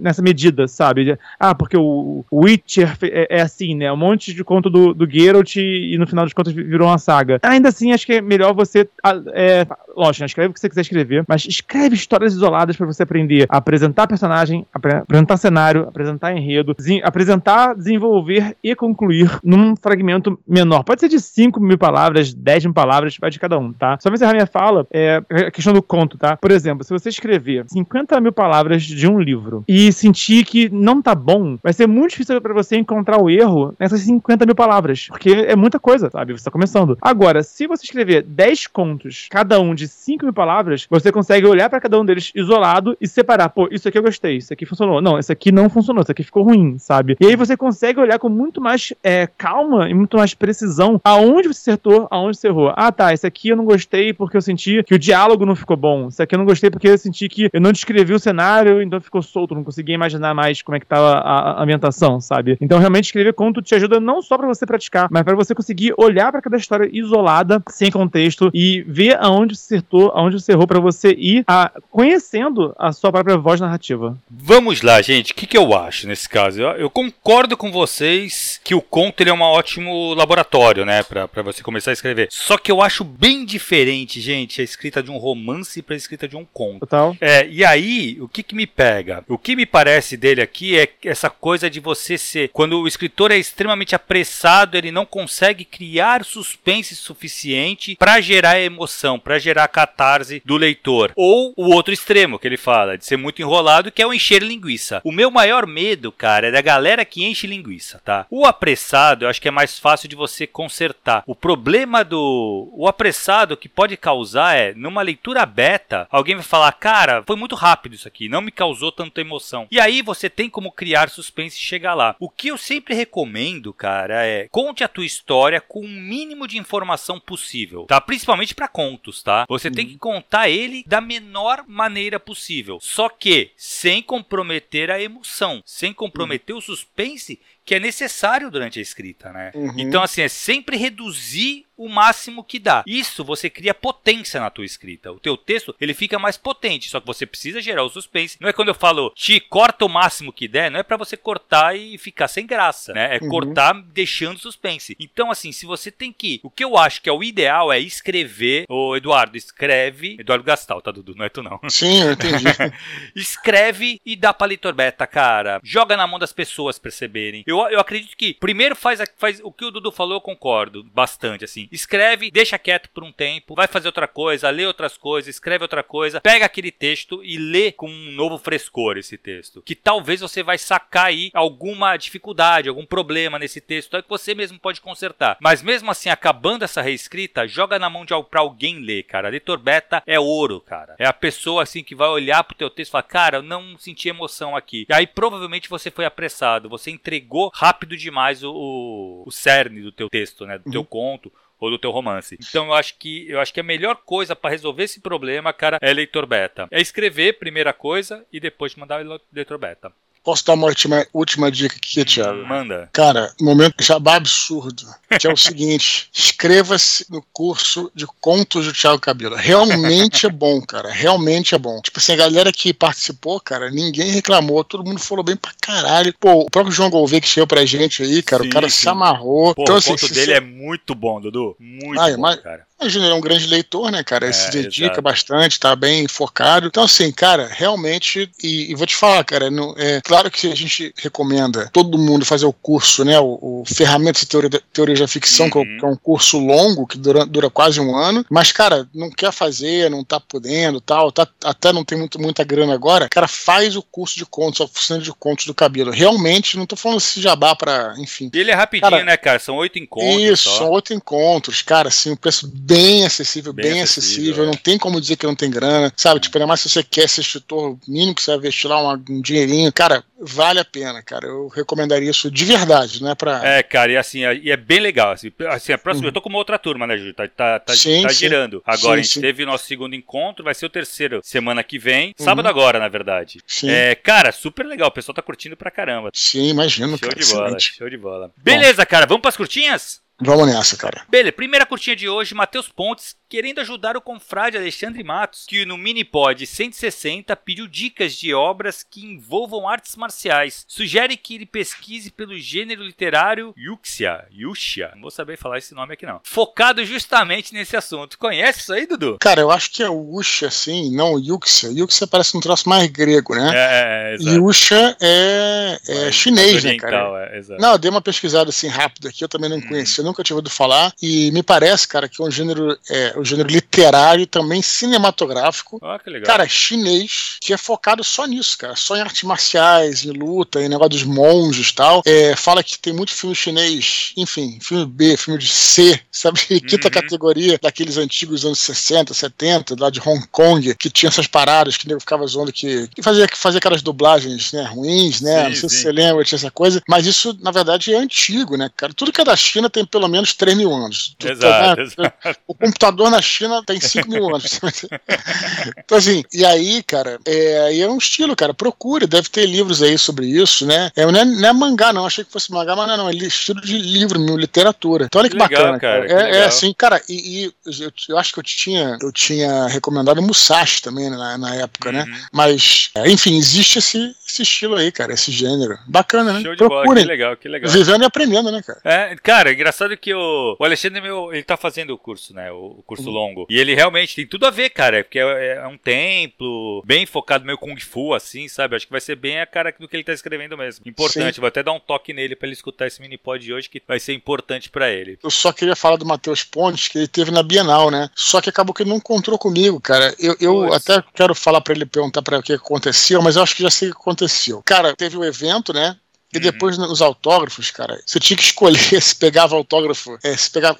[SPEAKER 3] nessa medida, sabe? Ah, porque o Witcher é, é assim, né? Um monte de conto do, do Geralt e no final dos contos virou uma saga. Ainda assim, acho que é melhor você. É, lógico, né? escreve o que você quiser escrever, mas escreve histórias isoladas para você aprender a apresentar personagem, apresentar cenário, apresentar enredo, apresentar, desenvolver e concluir num fragmento menor. Pode ser de 5 mil palavras, 10 mil palavras, vai de cada um, tá? Só pra encerrar minha fala, é a questão do conto, tá? Por exemplo, se você escrever 50 mil palavras de um livro e sentir que não tá bom, vai ser muito difícil para você encontrar o erro nessas 50 mil palavras. Porque é muita coisa, sabe? Você tá começando. Agora, se você escrever 10 contos, cada um de 5 mil palavras, você consegue olhar para cada um deles isolado e separar. Pô, isso aqui eu gostei, isso aqui funcionou. Não, isso aqui não funcionou, isso aqui ficou ruim, sabe? E aí você consegue olhar com muito mais é, calma e muito mais precisão aonde você acertou, aonde você errou. Ah, tá, esse aqui eu não gostei porque eu senti que o diálogo não ficou bom. Esse aqui eu não gostei porque eu senti que eu não descrevi o cenário, então ficou solto, não conseguia imaginar mais como é que tava a, a ambientação, sabe? Então realmente escrever conto te ajuda não só para você praticar, mas para você conseguir olhar para cada história isolada, sem contexto e ver aonde você acertou, aonde você errou para você ir a, conhecendo a sua própria voz narrativa.
[SPEAKER 2] Vamos lá, gente. O que, que eu acho nesse caso? Eu, eu, concordo com vocês que o conto ele é um ótimo laboratório, né, para você começar a escrever. Só que eu acho bem diferente, gente, a escrita de um romance para a escrita de um conto.
[SPEAKER 3] Total.
[SPEAKER 2] É, e aí, o que que me pega? O que me parece dele aqui é essa coisa de você ser, quando o escritor é extremamente apressado, ele não consegue criar suspense suficiente para gerar emoção, para gerar catarse do leitor. Ou o outro extremo que ele fala, de ser muito enrolado, que é o encher linguiça. O meu maior medo, cara, é da galera que enche linguiça, tá? O apressado, eu acho que é mais fácil de você consertar. O problema do o apressado que pode causar é numa leitura beta, alguém vai falar: "Cara, foi muito rápido isso aqui, não me causou tanta emoção". E aí você tem como criar suspense e chegar lá. O que eu sempre recomendo, cara, é conte a tua história com o mínimo de informação possível, tá? Principalmente para contos, tá? Você uhum. tem que contar ele da menor maneira possível. Só que sem comprometer a emoção, sem comprometer uhum. o suspense que é necessário durante a escrita, né? Uhum. Então, assim, é sempre reduzir o máximo que dá. Isso você cria potência na tua escrita. O teu texto, ele fica mais potente, só que você precisa gerar o suspense. Não é quando eu falo, te corta o máximo que der, não é para você cortar e ficar sem graça, né? É uhum. cortar deixando suspense. Então, assim, se você tem que, o que eu acho que é o ideal é escrever, ô Eduardo, escreve, Eduardo Gastal, tá Dudu, não é tu não.
[SPEAKER 1] Sim, eu entendi.
[SPEAKER 2] escreve e dá pra leitor beta, cara. Joga na mão das pessoas perceberem. Eu, eu acredito que primeiro faz, faz o que o Dudu falou, eu concordo bastante, assim escreve, deixa quieto por um tempo, vai fazer outra coisa, lê outras coisas, escreve outra coisa, pega aquele texto e lê com um novo frescor esse texto. Que talvez você vai sacar aí alguma dificuldade, algum problema nesse texto, é que você mesmo pode consertar. Mas mesmo assim, acabando essa reescrita, joga na mão de para alguém ler, cara. Leitor beta é ouro, cara. É a pessoa assim que vai olhar pro teu texto e falar: "Cara, eu não senti emoção aqui". E aí provavelmente você foi apressado, você entregou rápido demais o, o, o cerne do teu texto, né, do uhum. teu conto ou do teu romance. Então eu acho que eu acho que a melhor coisa para resolver esse problema, cara, é leitor beta. É escrever primeira coisa e depois mandar leitor beta.
[SPEAKER 1] Posso dar uma última, última dica aqui, Thiago?
[SPEAKER 2] Manda.
[SPEAKER 1] Cara, momento jabá absurdo. Que é o seguinte: inscreva-se no curso de contos do Thiago Cabelo. Realmente é bom, cara. Realmente é bom. Tipo assim, a galera que participou, cara, ninguém reclamou. Todo mundo falou bem pra caralho. Pô, o próprio João Gouveia que chegou pra gente aí, cara, sim, o cara sim. se amarrou.
[SPEAKER 2] Pô, então, o assim, conto dele é muito bom, Dudu. Muito bom, mas... cara.
[SPEAKER 1] Imagina, ele é um grande leitor, né, cara? Ele é, se dedica exato. bastante, tá bem focado. Então, assim, cara, realmente, e, e vou te falar, cara, não, é claro que a gente recomenda todo mundo fazer o curso, né? O, o Ferramentas de Teoria, Teoria da Ficção, uhum. que é um curso longo, que dura, dura quase um ano. Mas, cara, não quer fazer, não tá podendo tal, tá, até não tem muito, muita grana agora, cara, faz o curso de contos, a oficina de contos do cabelo. Realmente, não tô falando esse jabá pra, enfim.
[SPEAKER 2] E ele é rapidinho, cara, né, cara? São oito encontros.
[SPEAKER 1] Isso, só. são oito encontros, cara, assim, o preço bem acessível, bem, bem acessível. acessível. É. Não tem como dizer que não tem grana, sabe? Tipo, ainda mais se você quer ser instrutor, mínimo que você vai investir lá um, um dinheirinho. Cara, vale a pena, cara. Eu recomendaria isso de verdade, né? Pra...
[SPEAKER 2] É, cara, e assim, e é bem legal. Assim, assim a próxima, uhum. eu tô com uma outra turma, né, Júlio? Tá, tá, tá, sim, tá girando. Agora sim, a gente sim. teve nosso segundo encontro, vai ser o terceiro semana que vem. Uhum. Sábado agora, na verdade. Sim. É, cara, super legal. O pessoal tá curtindo pra caramba.
[SPEAKER 1] Sim, imagino.
[SPEAKER 2] Show cara, de bola, show de bola. Beleza, cara, vamos pras curtinhas?
[SPEAKER 1] Vamos nessa, cara.
[SPEAKER 2] Beleza, primeira curtinha de hoje, Matheus Pontes, querendo ajudar o confrade Alexandre Matos, que no Minipod 160 pediu dicas de obras que envolvam artes marciais. Sugere que ele pesquise pelo gênero literário Yuxia, Yuxia, não vou saber falar esse nome aqui não. Focado justamente nesse assunto. Conhece isso aí, Dudu?
[SPEAKER 1] Cara, eu acho que é Yuxia, sim, não Yuxia. Yuxia parece um troço mais grego, né?
[SPEAKER 2] É, é,
[SPEAKER 1] é Yuxia é, é chinês, né, cara? É, não, eu dei uma pesquisada assim rápido aqui, eu também não hum. conhecia, nunca tinha ouvido falar. E me parece, cara, que é um gênero. O gênero literário e também cinematográfico.
[SPEAKER 2] Ó, que legal.
[SPEAKER 1] Cara, chinês, que é focado só nisso, cara. Só em artes marciais, em luta, em negócio dos monges e tal. É, fala que tem muito filme chinês, enfim, filme B, filme de C, sabe? Quinta
[SPEAKER 2] Uhum.
[SPEAKER 1] categoria daqueles antigos anos 60, 70, lá de Hong Kong, que tinha essas paradas que o nego ficava zoando que, que fazia, que fazia aquelas dublagens, né, ruins, né?
[SPEAKER 2] Sim,
[SPEAKER 1] Não sei se
[SPEAKER 2] sim.
[SPEAKER 1] você lembra, tinha essa coisa. Mas isso, na verdade, é antigo, né, cara? Tudo que é da China tem pelo menos 3 mil anos.
[SPEAKER 2] Exato,
[SPEAKER 1] né?
[SPEAKER 2] exato.
[SPEAKER 1] O computador na China tem 5 mil anos. então, assim, e aí, cara, é, é um estilo, cara. Procure, deve ter livros aí sobre isso, né? É, não, é, não é mangá, não. Achei que fosse mangá, mas não, não. É estilo de livro, mesmo, literatura. Então, olha que,
[SPEAKER 2] Que legal,
[SPEAKER 1] bacana,
[SPEAKER 2] cara,
[SPEAKER 1] É, é assim, cara, e, e eu, eu acho que eu tinha, eu tinha recomendado Musashi também né, na, na época, né?
[SPEAKER 2] Uhum.
[SPEAKER 1] Mas, é, enfim, existe esse, esse estilo aí, cara, esse gênero. Bacana, né?
[SPEAKER 2] Show de bola, que
[SPEAKER 1] Procurem.
[SPEAKER 2] legal, que legal.
[SPEAKER 1] Vivendo e aprendendo, né, cara?
[SPEAKER 2] É, cara, é engraçado que o, o Alexandre, meu, ele tá fazendo o curso, né? O, o curso longo. E ele realmente tem tudo a ver, cara. Porque é, é um templo bem focado meio Kung Fu, assim, sabe? Acho que vai ser bem a cara do que ele tá escrevendo mesmo. Importante, vou até dar um toque nele pra ele escutar esse mini pod de hoje, que vai ser importante pra ele.
[SPEAKER 1] Eu só queria falar do Matheus Pontes, que ele teve na Bienal, né? Só que acabou que ele não encontrou comigo, cara. Eu, eu até quero falar pra ele perguntar pra ele o que aconteceu, mas eu acho que já sei o que aconteceu. Cara, teve o evento, né? E
[SPEAKER 2] Uhum.
[SPEAKER 1] depois nos autógrafos, cara, você tinha que escolher se pegava autógrafo, é, se pegava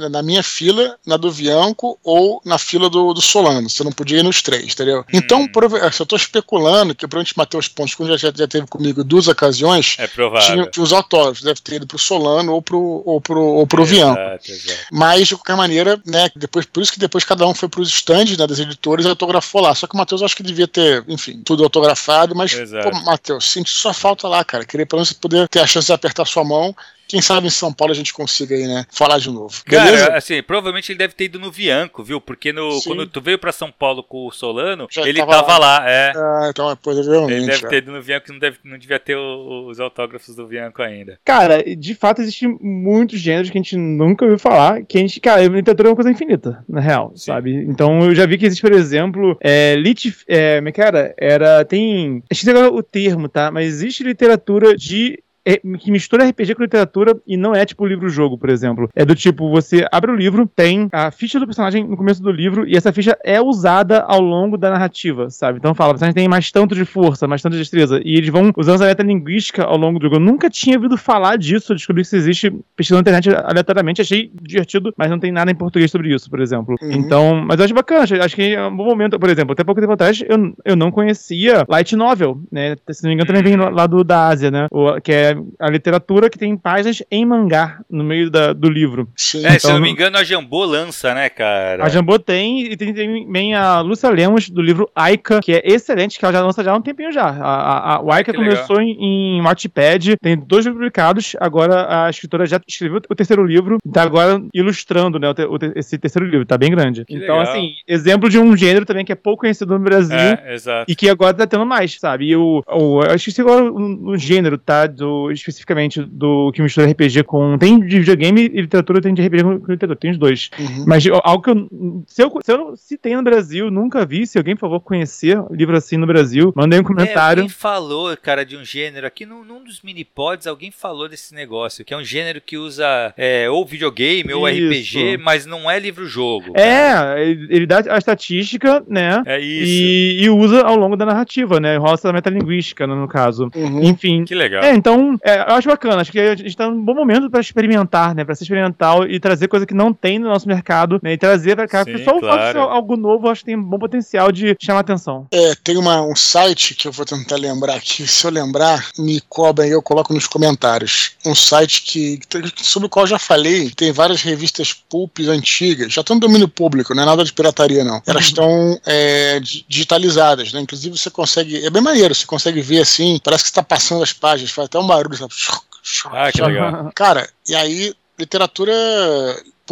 [SPEAKER 1] na, na minha fila, na do Bianco ou na fila do, do Solano. Você não podia ir nos três, entendeu? Então, prova- se eu tô especulando que provavelmente Matheus Pontes, quando já, já teve comigo duas ocasiões,
[SPEAKER 2] É provável.
[SPEAKER 1] tinha, tinha os autógrafos, deve ter ido pro Solano ou pro, ou pro, ou pro
[SPEAKER 2] exato.
[SPEAKER 1] Mas, de qualquer maneira, né, depois, por isso que depois cada um foi pros stands né, das editoras e autografou lá. Só que o Matheus acho que devia ter, enfim, tudo autografado, mas,
[SPEAKER 2] Exato.
[SPEAKER 1] pô, Matheus, senti sua falta lá, cara. Queria pelo menos poder ter a chance de apertar sua mão. Quem sabe em São Paulo a gente consiga aí, né, falar de novo. Beleza?
[SPEAKER 2] Cara, assim, provavelmente ele deve ter ido no Vianco, viu? Porque no,
[SPEAKER 1] Sim.
[SPEAKER 2] quando tu veio pra São Paulo com o Solano,
[SPEAKER 1] Já
[SPEAKER 2] ele
[SPEAKER 1] tava
[SPEAKER 2] tava, lá, é.
[SPEAKER 1] Ah, então é
[SPEAKER 2] Ele
[SPEAKER 1] provavelmente.
[SPEAKER 2] deve
[SPEAKER 1] é.
[SPEAKER 2] ter ido no Vianco que não, deve, não devia ter o- os autógrafos do Vianco ainda.
[SPEAKER 3] Cara, de fato, existem muitos gêneros que a gente nunca ouviu falar, que a gente, cara, a literatura é uma coisa infinita, na real,
[SPEAKER 2] Sim.
[SPEAKER 3] sabe? Então eu já vi que existe, por exemplo, é, lit, é, como é que era? Era, tem, esqueci agora o termo, tá? Mas existe literatura de que mistura RPG com literatura e não é tipo livro-jogo, por exemplo. É do tipo, você abre o livro, tem a ficha do personagem no começo do livro e essa ficha é usada ao longo da narrativa, sabe? Então fala, o personagem tem mais tanto de força, mais tanto de destreza. E eles vão usando essa metalinguística ao longo do jogo. Eu nunca tinha ouvido falar disso, eu descobri que isso existe pesquisando na internet aleatoriamente, achei divertido, mas não tem nada em português sobre isso, por exemplo.
[SPEAKER 1] Uhum.
[SPEAKER 3] Então, mas eu acho bacana, acho, que é um bom momento, por exemplo, até pouco tempo atrás eu, eu não conhecia Light Novel, né? Se não me engano, também vem lá- lá do, da Ásia, né? O, que é a literatura que tem páginas em mangá no meio da- do livro.
[SPEAKER 1] Sim.
[SPEAKER 2] É, se
[SPEAKER 3] Então,
[SPEAKER 2] eu não me
[SPEAKER 3] não-
[SPEAKER 2] engano, a Jambô lança, né, cara?
[SPEAKER 3] A Jambô tem, e tem também a Lúcia Lemos, do livro Aika, que é excelente, que ela já lança já há um tempinho já. A, a, a- o Aika
[SPEAKER 2] Que legal.
[SPEAKER 3] começou em, em Wattpad, tem dois publicados, agora a escritora já escreveu o terceiro livro, e tá agora ilustrando né, o te- o te- esse terceiro livro, tá bem grande.
[SPEAKER 2] Que
[SPEAKER 3] então,
[SPEAKER 2] legal.
[SPEAKER 3] assim, exemplo de um gênero também que é pouco conhecido no Brasil,
[SPEAKER 2] É, exato.
[SPEAKER 3] e que agora tá tendo mais, sabe? E o, o eu esqueci agora o, o gênero, tá? Do, especificamente do que mistura RPG com. Tem de videogame e literatura, tem de RPG com, com literatura, tem os dois.
[SPEAKER 1] Uhum.
[SPEAKER 3] Mas algo que eu. Se eu, se eu se tem no Brasil, nunca vi. Se alguém, por favor, conhecer livro assim no Brasil, mandei um
[SPEAKER 2] É,
[SPEAKER 3] comentário.
[SPEAKER 2] alguém falou, cara, de um gênero aqui num, num dos mini-pods, alguém falou desse negócio, que é um gênero que usa é, ou videogame ou
[SPEAKER 3] Isso.
[SPEAKER 2] RPG, mas não é livro-jogo.
[SPEAKER 3] É, ele dá a estatística, né?
[SPEAKER 2] É isso.
[SPEAKER 3] E, e usa ao longo da narrativa, né? Rola essa metalinguística, né, no caso.
[SPEAKER 1] Uhum.
[SPEAKER 3] Enfim,
[SPEAKER 2] Que legal.
[SPEAKER 3] É, então, é, eu acho bacana. Acho que a gente tá num bom momento pra experimentar, né? Pra ser experimental e trazer coisa que não tem no nosso mercado, né? E trazer pra cá.
[SPEAKER 2] Sim,
[SPEAKER 3] Porque só o fato de ser algo novo, eu acho que tem um bom potencial de chamar atenção.
[SPEAKER 1] É, tem uma, um site que eu vou tentar lembrar aqui. Se eu lembrar, me cobrem aí, eu coloco nos comentários. Um site que, sobre o qual eu já falei, tem várias revistas pulp antigas, já estão no domínio público, não é nada de pirataria, não. Elas estão é, di- digitalizadas, né? Inclusive você consegue. É bem maneiro, você consegue ver assim, parece que está passando as páginas, faz até um barulho, sabe?
[SPEAKER 2] Ah, que legal.
[SPEAKER 1] Cara, e aí, literatura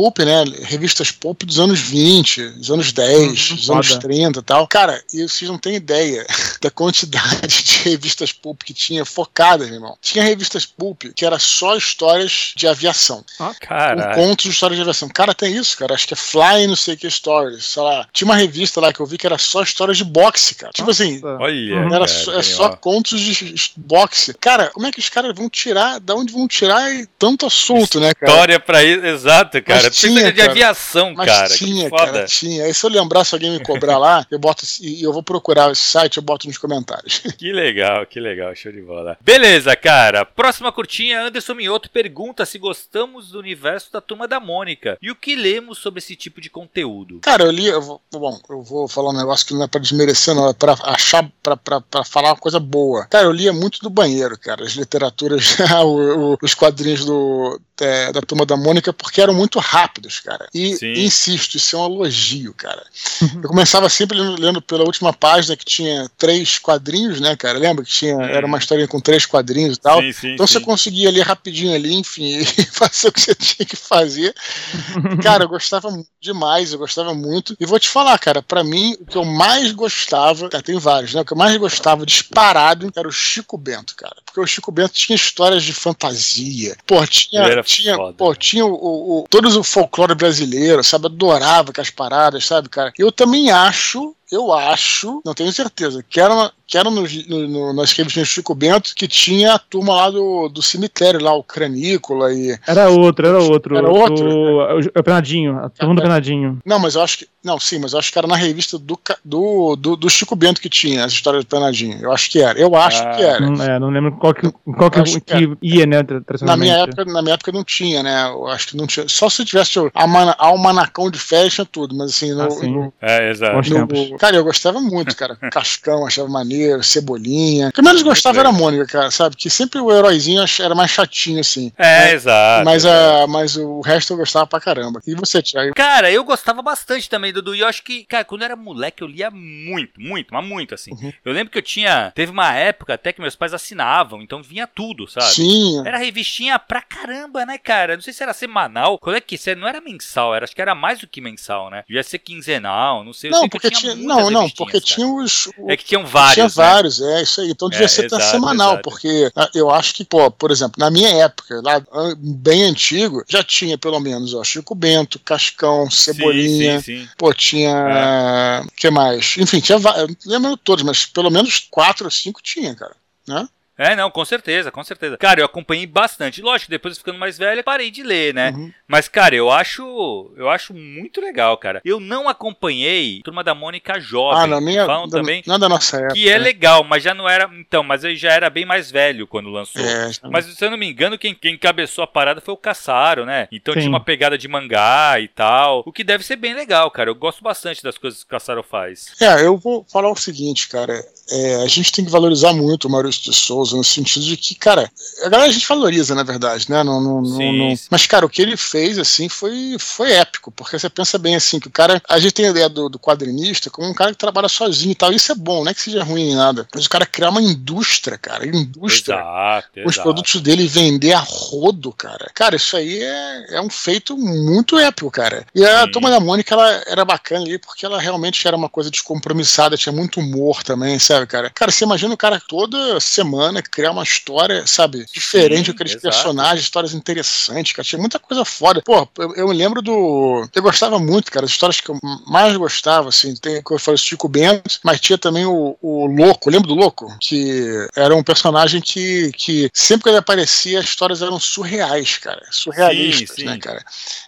[SPEAKER 1] pulp, né? Revistas pulp dos anos 20, dos anos 10,
[SPEAKER 3] Uhum,
[SPEAKER 1] dos anos
[SPEAKER 3] foda.
[SPEAKER 1] 30 e tal. Cara, e vocês não têm ideia da quantidade de revistas pulp que tinha focadas, meu irmão. Tinha revistas pulp que era só histórias de aviação. Um
[SPEAKER 2] Caralho.
[SPEAKER 1] contos de histórias de aviação. Cara, tem isso, cara. Acho que é Fly não sei que Stories. Sei lá. Tinha uma revista lá que eu vi que era só histórias de boxe, cara. Tipo assim,
[SPEAKER 3] Nossa.
[SPEAKER 2] Olha,
[SPEAKER 3] Uhum.
[SPEAKER 1] era
[SPEAKER 2] cara,
[SPEAKER 1] só, é só
[SPEAKER 2] ó.
[SPEAKER 1] contos de boxe. Cara, como é que os caras vão tirar? Da onde vão tirar tanto assunto, né, cara?
[SPEAKER 2] História pra isso, exato, cara.
[SPEAKER 1] Mas
[SPEAKER 2] cara. Tinha, de aviação,
[SPEAKER 1] mas
[SPEAKER 2] cara.
[SPEAKER 1] Tinha, cara, tinha. Aí se eu lembrar, se alguém me cobrar lá, eu boto e eu vou procurar esse site, eu boto nos comentários.
[SPEAKER 2] Que legal, que legal, show de bola. Beleza, cara. Próxima curtinha, Anderson Mioto pergunta se gostamos do universo da Turma da Mônica e o que lemos sobre esse tipo de conteúdo.
[SPEAKER 1] Cara, eu li, eu vou, bom, eu vou falar um negócio que não é pra desmerecer, não, é pra achar, pra, pra, pra falar uma coisa boa. Cara, eu lia muito do banheiro, cara, as literaturas, os quadrinhos do, é, da Turma da Mônica, porque eram muito rápidos, cara. E, insisto, isso é um elogio, cara. Eu começava sempre lendo, lendo, pela última página que tinha três quadrinhos, né, cara? Lembra que tinha, era uma história com três quadrinhos e tal. Sim, sim, então sim. você conseguia ler rapidinho ali, enfim, e fazer o que você tinha que fazer. cara, eu gostava demais, eu gostava muito. E vou te falar, cara, para mim, o que eu mais gostava, cara, tem vários, né? O que eu mais gostava disparado era o Chico Bento, cara. Porque o Chico Bento tinha histórias de fantasia. Pô, tinha, tinha, foda, pô, né? tinha o, o, todos o folclore brasileiro, sabe? Adorava aquelas paradas, sabe, cara? Eu também acho eu acho, não tenho certeza, que era, que era no, no, no, nas revistas Chico Bento que tinha a turma lá do, do cemitério, lá, o Cranícola e.
[SPEAKER 3] Era outro, era outro. Era outro. O, o Penadinho, a turma do Penadinho.
[SPEAKER 1] Não, mas eu acho que. Não, sim, mas eu acho que era na revista do, do, do, do Chico Bento que tinha as histórias do Penadinho. Eu acho que era. Eu acho ah, que era.
[SPEAKER 3] Não, é, não lembro qual que, qual que, que, que ia, né?
[SPEAKER 1] Na minha, época, na minha época não tinha, né? Eu acho que não tinha. Só se tivesse o almanacão de tinha tudo, mas assim. No, ah,
[SPEAKER 2] no, é, exato.
[SPEAKER 1] No, cara, eu gostava muito, cara. Cascão, achava maneiro, Cebolinha. O que eu menos gostava era a Mônica, cara, sabe? Que sempre o heróizinho era mais chatinho, assim.
[SPEAKER 2] É, né? exato.
[SPEAKER 1] Mas, A, mas o resto eu gostava pra caramba. E você, Thiago?
[SPEAKER 2] Cara, eu gostava bastante também, Dudu. E eu acho que, cara, quando eu era moleque, eu lia muito, muito, mas muito, assim. Uhum. Eu lembro que eu tinha. Teve uma época até que meus pais assinavam, então vinha tudo, sabe?
[SPEAKER 1] Sim.
[SPEAKER 2] Era revistinha pra caramba, né, cara? Não sei se era semanal. Qual é que Não era mensal, era, acho que era mais do que mensal, né? Devia ser quinzenal, não sei.
[SPEAKER 1] Não, porque tinha. tinha não, não, porque cara. tinha os.
[SPEAKER 2] É que tinham vários.
[SPEAKER 1] Tinha né? vários, é isso aí. Então devia é, ser exato, semanal, exato. porque ah, eu acho que, pô, por exemplo, na minha época, lá bem antigo, já tinha pelo menos, ó, Chico Bento, Cascão, Cebolinha. Sim, sim, sim. Pô, tinha. O é. que mais? Enfim, tinha. Lembro todos, mas pelo menos quatro ou cinco tinha, cara. Né?
[SPEAKER 2] É, não, com certeza, com certeza. Cara, eu acompanhei bastante. Lógico, depois ficando mais velho, parei de ler, né? Uhum. Mas, cara, eu acho. Eu acho muito legal, cara. Eu não acompanhei Turma da Mônica Jovem.
[SPEAKER 1] Ah, na minha. Falam da, também. Não da nossa época.
[SPEAKER 2] Que é legal, mas já não era. Então, mas eu já era bem mais velho quando lançou. É, mas se eu não me engano, quem, quem cabeçou a parada foi o Caçaro, né? Então Sim. tinha uma pegada de mangá e tal. O que deve ser bem legal, cara. Eu gosto bastante das coisas que o Caçaro faz.
[SPEAKER 1] É, eu vou falar o seguinte, cara. É, a gente tem que valorizar muito o Maurício de Souza no sentido de que, cara, agora a gente valoriza, na verdade, né? No, no, mas, cara, o que ele fez, assim, foi, foi épico, porque você pensa bem assim, que o cara, a gente tem a ideia do, do quadrinista como um cara que trabalha sozinho e tal, isso é bom, não é que seja ruim nem nada, mas o cara criar uma indústria, cara, indústria,
[SPEAKER 2] exato,
[SPEAKER 1] os exato. produtos dele vender a rodo, cara, cara, isso aí é, é um feito muito épico, cara. E a Sim. Toma da Mônica, ela era bacana ali, porque ela realmente era uma coisa descompromissada, tinha muito humor também, sabe, cara? Cara, você imagina o cara toda semana criar uma história, sabe, diferente, Sim, aqueles exato. personagens, histórias interessantes, cara, tinha muita coisa foda. Pô, eu, eu me lembro do. Eu gostava muito, cara, as histórias que eu mais gostava, assim, tem, como eu falei, o Chico Bento, mas tinha também o, o Louco, lembra do Louco? Que era um personagem que, que sempre que ele aparecia, as histórias eram surreais, cara, surrealistas, sim, sim. né, cara?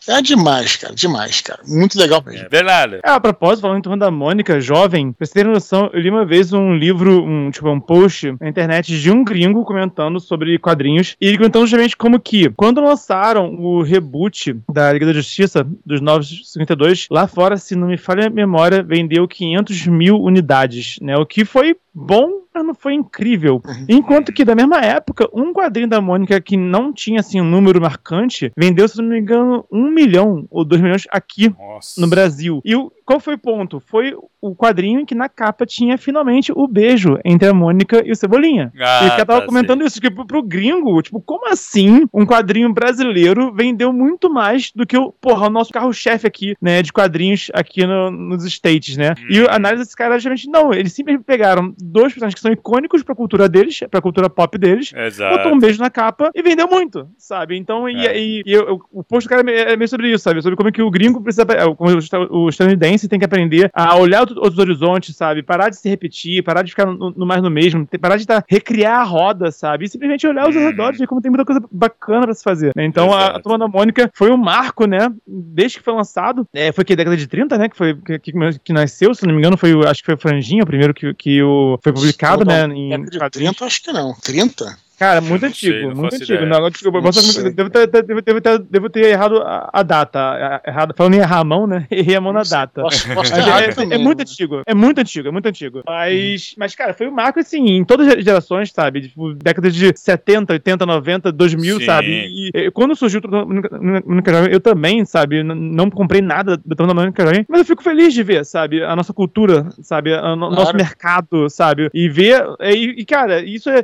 [SPEAKER 1] É demais, cara, demais, cara, muito legal mesmo.
[SPEAKER 2] É verdade.
[SPEAKER 3] É, a propósito, falando em torno da Mônica, jovem, pra você ter noção, eu li uma vez um livro, um, tipo, um post na internet de um gringo comentando sobre quadrinhos e comentando justamente como que, quando lançaram o reboot da Liga da Justiça dos 952, lá fora, se não me falha a memória, vendeu 500 mil unidades, né? O que foi bom não foi incrível. Enquanto que, da mesma época, um quadrinho da Mônica que não tinha, assim, um número marcante, vendeu, se não me engano, um milhão ou dois milhões aqui Nossa. no Brasil. E o, qual foi o ponto? Foi o quadrinho em que na capa tinha finalmente o beijo entre a Mônica e o Cebolinha. Ah, e o cara tava tá comentando sim. isso, que pro, pro gringo, tipo, como assim um quadrinho brasileiro vendeu muito mais do que o, porra, o nosso carro-chefe aqui, né, de quadrinhos aqui no, nos States, né? Hum. E a uhum. análise desse cara é justamente, não, eles simplesmente pegaram dois personagens que são icônicos pra cultura deles, pra cultura pop deles.
[SPEAKER 2] Exato.
[SPEAKER 3] Botou um beijo na capa e vendeu muito, sabe? Então, e,
[SPEAKER 2] É.
[SPEAKER 3] e- e eu- o post do cara é meio sobre isso, sabe? Sobre como é que o gringo precisa, é, como o esta- o estadunidense tem que aprender a olhar outro- outros horizontes, sabe? Parar de se repetir, parar de ficar no, no mais no mesmo, parar de tá, recriar a roda, sabe? E simplesmente olhar os
[SPEAKER 2] Uhum.
[SPEAKER 3] arredores, ver como tem muita coisa bacana pra se fazer. né? Então, a, a
[SPEAKER 2] Exato.
[SPEAKER 3] Turma da Mônica foi um marco, né? Desde que foi lançado. É, foi que década de 30, né? Que foi que, que, que nasceu, se não me engano, foi acho que foi o Franjinha, o primeiro que, que o, foi publicado, né? Em
[SPEAKER 1] Década de
[SPEAKER 3] quadrinhos.
[SPEAKER 1] 30, acho que não. 30?
[SPEAKER 3] Cara, muito antigo,
[SPEAKER 2] sei,
[SPEAKER 3] muito antigo.
[SPEAKER 2] ideia.
[SPEAKER 3] Não, desculpa,
[SPEAKER 1] Não sei.
[SPEAKER 3] devo, ter, devo, devo ter, devo ter errado a, a data. errado, falando em errar a mão, né? Errei a mão na data.
[SPEAKER 1] Posso, posso
[SPEAKER 3] é, é,
[SPEAKER 1] também,
[SPEAKER 3] muito
[SPEAKER 1] né?
[SPEAKER 3] antigo, é muito antigo, é muito antigo. Mas, mas cara, foi um marco assim, em todas as gerações, sabe? Tipo, décadas de 70, 80, 90, 2000,
[SPEAKER 2] Sim.
[SPEAKER 3] sabe? E, e quando surgiu o Mônica- Jovem, eu também, sabe? Não comprei nada da Turma da Mônica Jovem, mas eu fico feliz de ver, sabe? A nossa cultura, sabe? O
[SPEAKER 1] Claro.
[SPEAKER 3] nosso mercado, sabe? E ver. E, e, cara, isso é.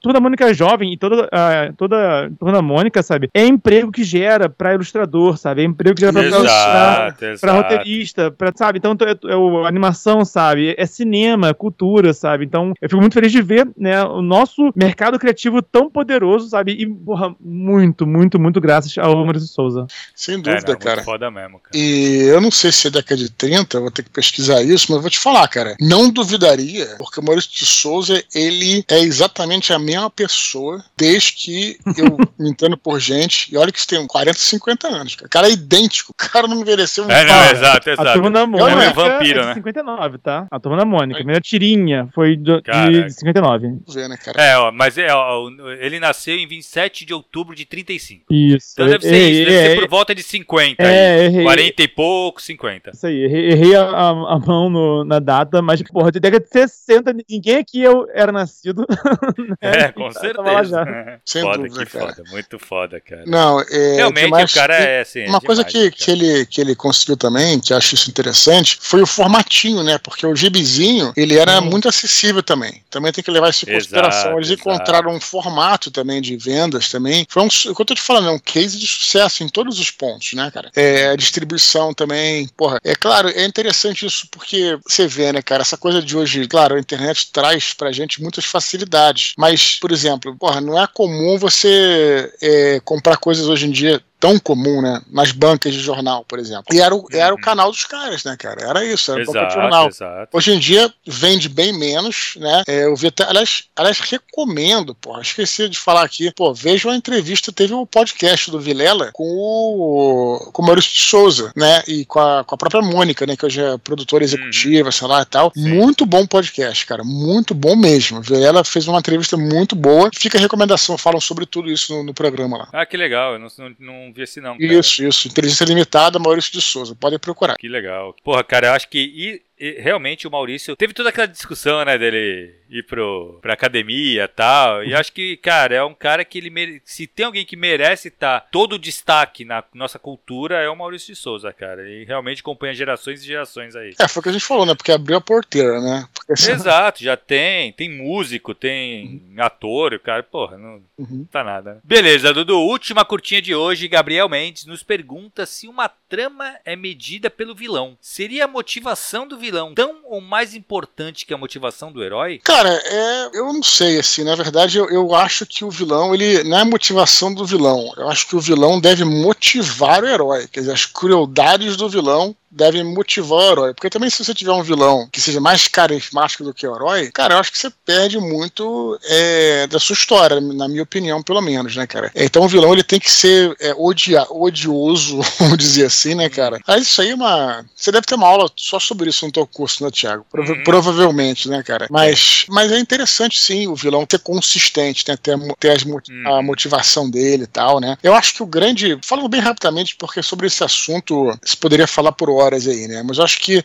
[SPEAKER 3] Turma da Mônica Jovem e toda, a toda a Turma da Mônica, sabe? É emprego que gera pra ilustrador, sabe? É emprego que gera pra, pra,
[SPEAKER 2] Exato,
[SPEAKER 3] pra
[SPEAKER 2] exato.
[SPEAKER 3] roteirista, pra, sabe? Então é, é o- animação, sabe? É cinema, é cultura, sabe? Então eu fico muito feliz de ver, né, o nosso mercado criativo tão poderoso, sabe? E, porra, muito, muito, muito graças ao Maurício Souza.
[SPEAKER 1] Sem
[SPEAKER 2] É,
[SPEAKER 1] dúvida,
[SPEAKER 2] não, muito
[SPEAKER 1] cara.
[SPEAKER 2] foda mesmo, cara.
[SPEAKER 1] E eu não sei se é década de 30, vou ter que pesquisar isso, mas eu vou te falar, cara. Não duvidaria, porque o Maurício de Souza, ele é exatamente a mesma pessoa desde que eu me entendo por gente. E olha que isso tem 40, 50 anos, cara. O cara é idêntico. O cara não envelheceu um
[SPEAKER 2] É, não,
[SPEAKER 1] pau.
[SPEAKER 2] exato,
[SPEAKER 3] A
[SPEAKER 2] exato.
[SPEAKER 3] Turma da
[SPEAKER 2] É
[SPEAKER 3] Mônica
[SPEAKER 2] um vampiro,
[SPEAKER 3] é de
[SPEAKER 2] né?
[SPEAKER 3] 59, tá? A Turma da Mônica. A primeira tirinha foi do- de 59.
[SPEAKER 1] Ver, né, cara?
[SPEAKER 2] É, ó, mas é, ó, ele nasceu em 27 de outubro de 35.
[SPEAKER 3] Isso.
[SPEAKER 2] Então deve ser
[SPEAKER 3] Errei,
[SPEAKER 2] isso, deve
[SPEAKER 3] errei,
[SPEAKER 2] ser por volta de 50.
[SPEAKER 3] É,
[SPEAKER 2] aí.
[SPEAKER 3] errei.
[SPEAKER 2] 40 e pouco, 50.
[SPEAKER 3] Isso aí, errei, errei a, a- a mão no- na data, mas, porra, de década de 60, ninguém aqui eu era nascido.
[SPEAKER 2] É, com
[SPEAKER 3] Tava lá já.
[SPEAKER 2] certeza.
[SPEAKER 1] Sem
[SPEAKER 2] foda,
[SPEAKER 1] dúvida,
[SPEAKER 2] que
[SPEAKER 1] cara.
[SPEAKER 2] foda, muito foda, cara.
[SPEAKER 1] Não, é.
[SPEAKER 2] Realmente
[SPEAKER 1] demais-
[SPEAKER 2] o cara é assim. é
[SPEAKER 1] Uma coisa
[SPEAKER 2] demais,
[SPEAKER 1] que, que,
[SPEAKER 2] cara.
[SPEAKER 1] ele, que ele conseguiu também, que eu acho isso interessante, foi o formatinho, né? Porque o gibizinho, ele era
[SPEAKER 3] Hum.
[SPEAKER 1] muito acessível também. Também tem que levar isso em consideração. Eles
[SPEAKER 2] exato.
[SPEAKER 1] encontraram um formato também de vendas também. Foi um, o que eu tô te falando, é um case de sucesso em todos os pontos, né, cara? É, a distribuição também, porra. É claro, é interessante isso porque você vê, né, cara, essa coisa de hoje, claro, a internet traz pra gente muitas facilidades. Mas, por exemplo, porra, não é comum você é, comprar coisas hoje em dia tão comum, né? Nas bancas de jornal, por exemplo. E era o, era o
[SPEAKER 2] Uhum.
[SPEAKER 1] canal dos caras, né, cara? Era isso, era a banca de
[SPEAKER 2] Exato,
[SPEAKER 1] jornal.
[SPEAKER 2] exato.
[SPEAKER 1] Hoje em dia vende bem menos, né? É, eu vi até, aliás, aliás, recomendo, pô, esqueci de falar aqui, pô, vejam a entrevista, teve um podcast do Vilela com o, com o Maurício de Souza, né? E com a, com a própria Mônica, né? Que hoje é produtora executiva, sei lá e tal.
[SPEAKER 2] Sim.
[SPEAKER 1] Muito bom podcast, cara, muito bom mesmo. Vilela fez uma entrevista muito boa. Fica a recomendação, falam sobre tudo isso no, no programa lá.
[SPEAKER 2] Ah, que legal, eu não, não, não vi esse não, cara.
[SPEAKER 1] Isso, isso. Inteligência Limitada, Maurício de Souza. Podem procurar.
[SPEAKER 2] Que legal. Porra, cara, eu acho que e- realmente o Maurício teve toda aquela discussão, né, dele ir pro, pra academia e tal. E acho que, cara, é um cara que ele mere... se tem alguém que merece estar todo o destaque na nossa cultura é o Maurício de Souza, cara. E realmente acompanha gerações e gerações aí.
[SPEAKER 1] É, foi o que a gente falou, né? Porque abriu a porteira, né? Porque, assim,
[SPEAKER 2] Exato, já tem, tem músico, tem ator, o cara, porra, não
[SPEAKER 1] Uhum.
[SPEAKER 2] tá nada. né? Beleza, Dudu, última curtinha de hoje, Gabriel Mendes nos pergunta se uma trama é medida pelo vilão. Seria a motivação do vilão tão ou mais importante que a motivação do herói?
[SPEAKER 1] Cara, é, eu não sei, assim, na verdade eu, eu acho que o vilão, ele não é a motivação do vilão, eu acho que o vilão deve motivar o herói, quer dizer, as crueldades do vilão devem motivar o herói, porque também se você tiver um vilão que seja mais carismático do que o herói, cara, eu acho que você perde muito é, da sua história, na minha opinião, pelo menos, né, cara? Então o vilão, ele tem que ser é, odia, odioso, vamos dizer assim, né, cara? Mas isso aí é uma... Você deve ter uma aula só sobre isso no teu curso, né, Thiago? Prova-
[SPEAKER 2] Uhum.
[SPEAKER 1] Provavelmente, né, cara? Mas, mas é interessante, sim, o vilão ser consistente, né? Ter, ter as mo- a
[SPEAKER 2] Uhum.
[SPEAKER 1] motivação dele e tal, né? Eu acho que o grande. Falando bem rapidamente, porque sobre esse assunto se poderia falar por horas aí, né? Mas eu acho que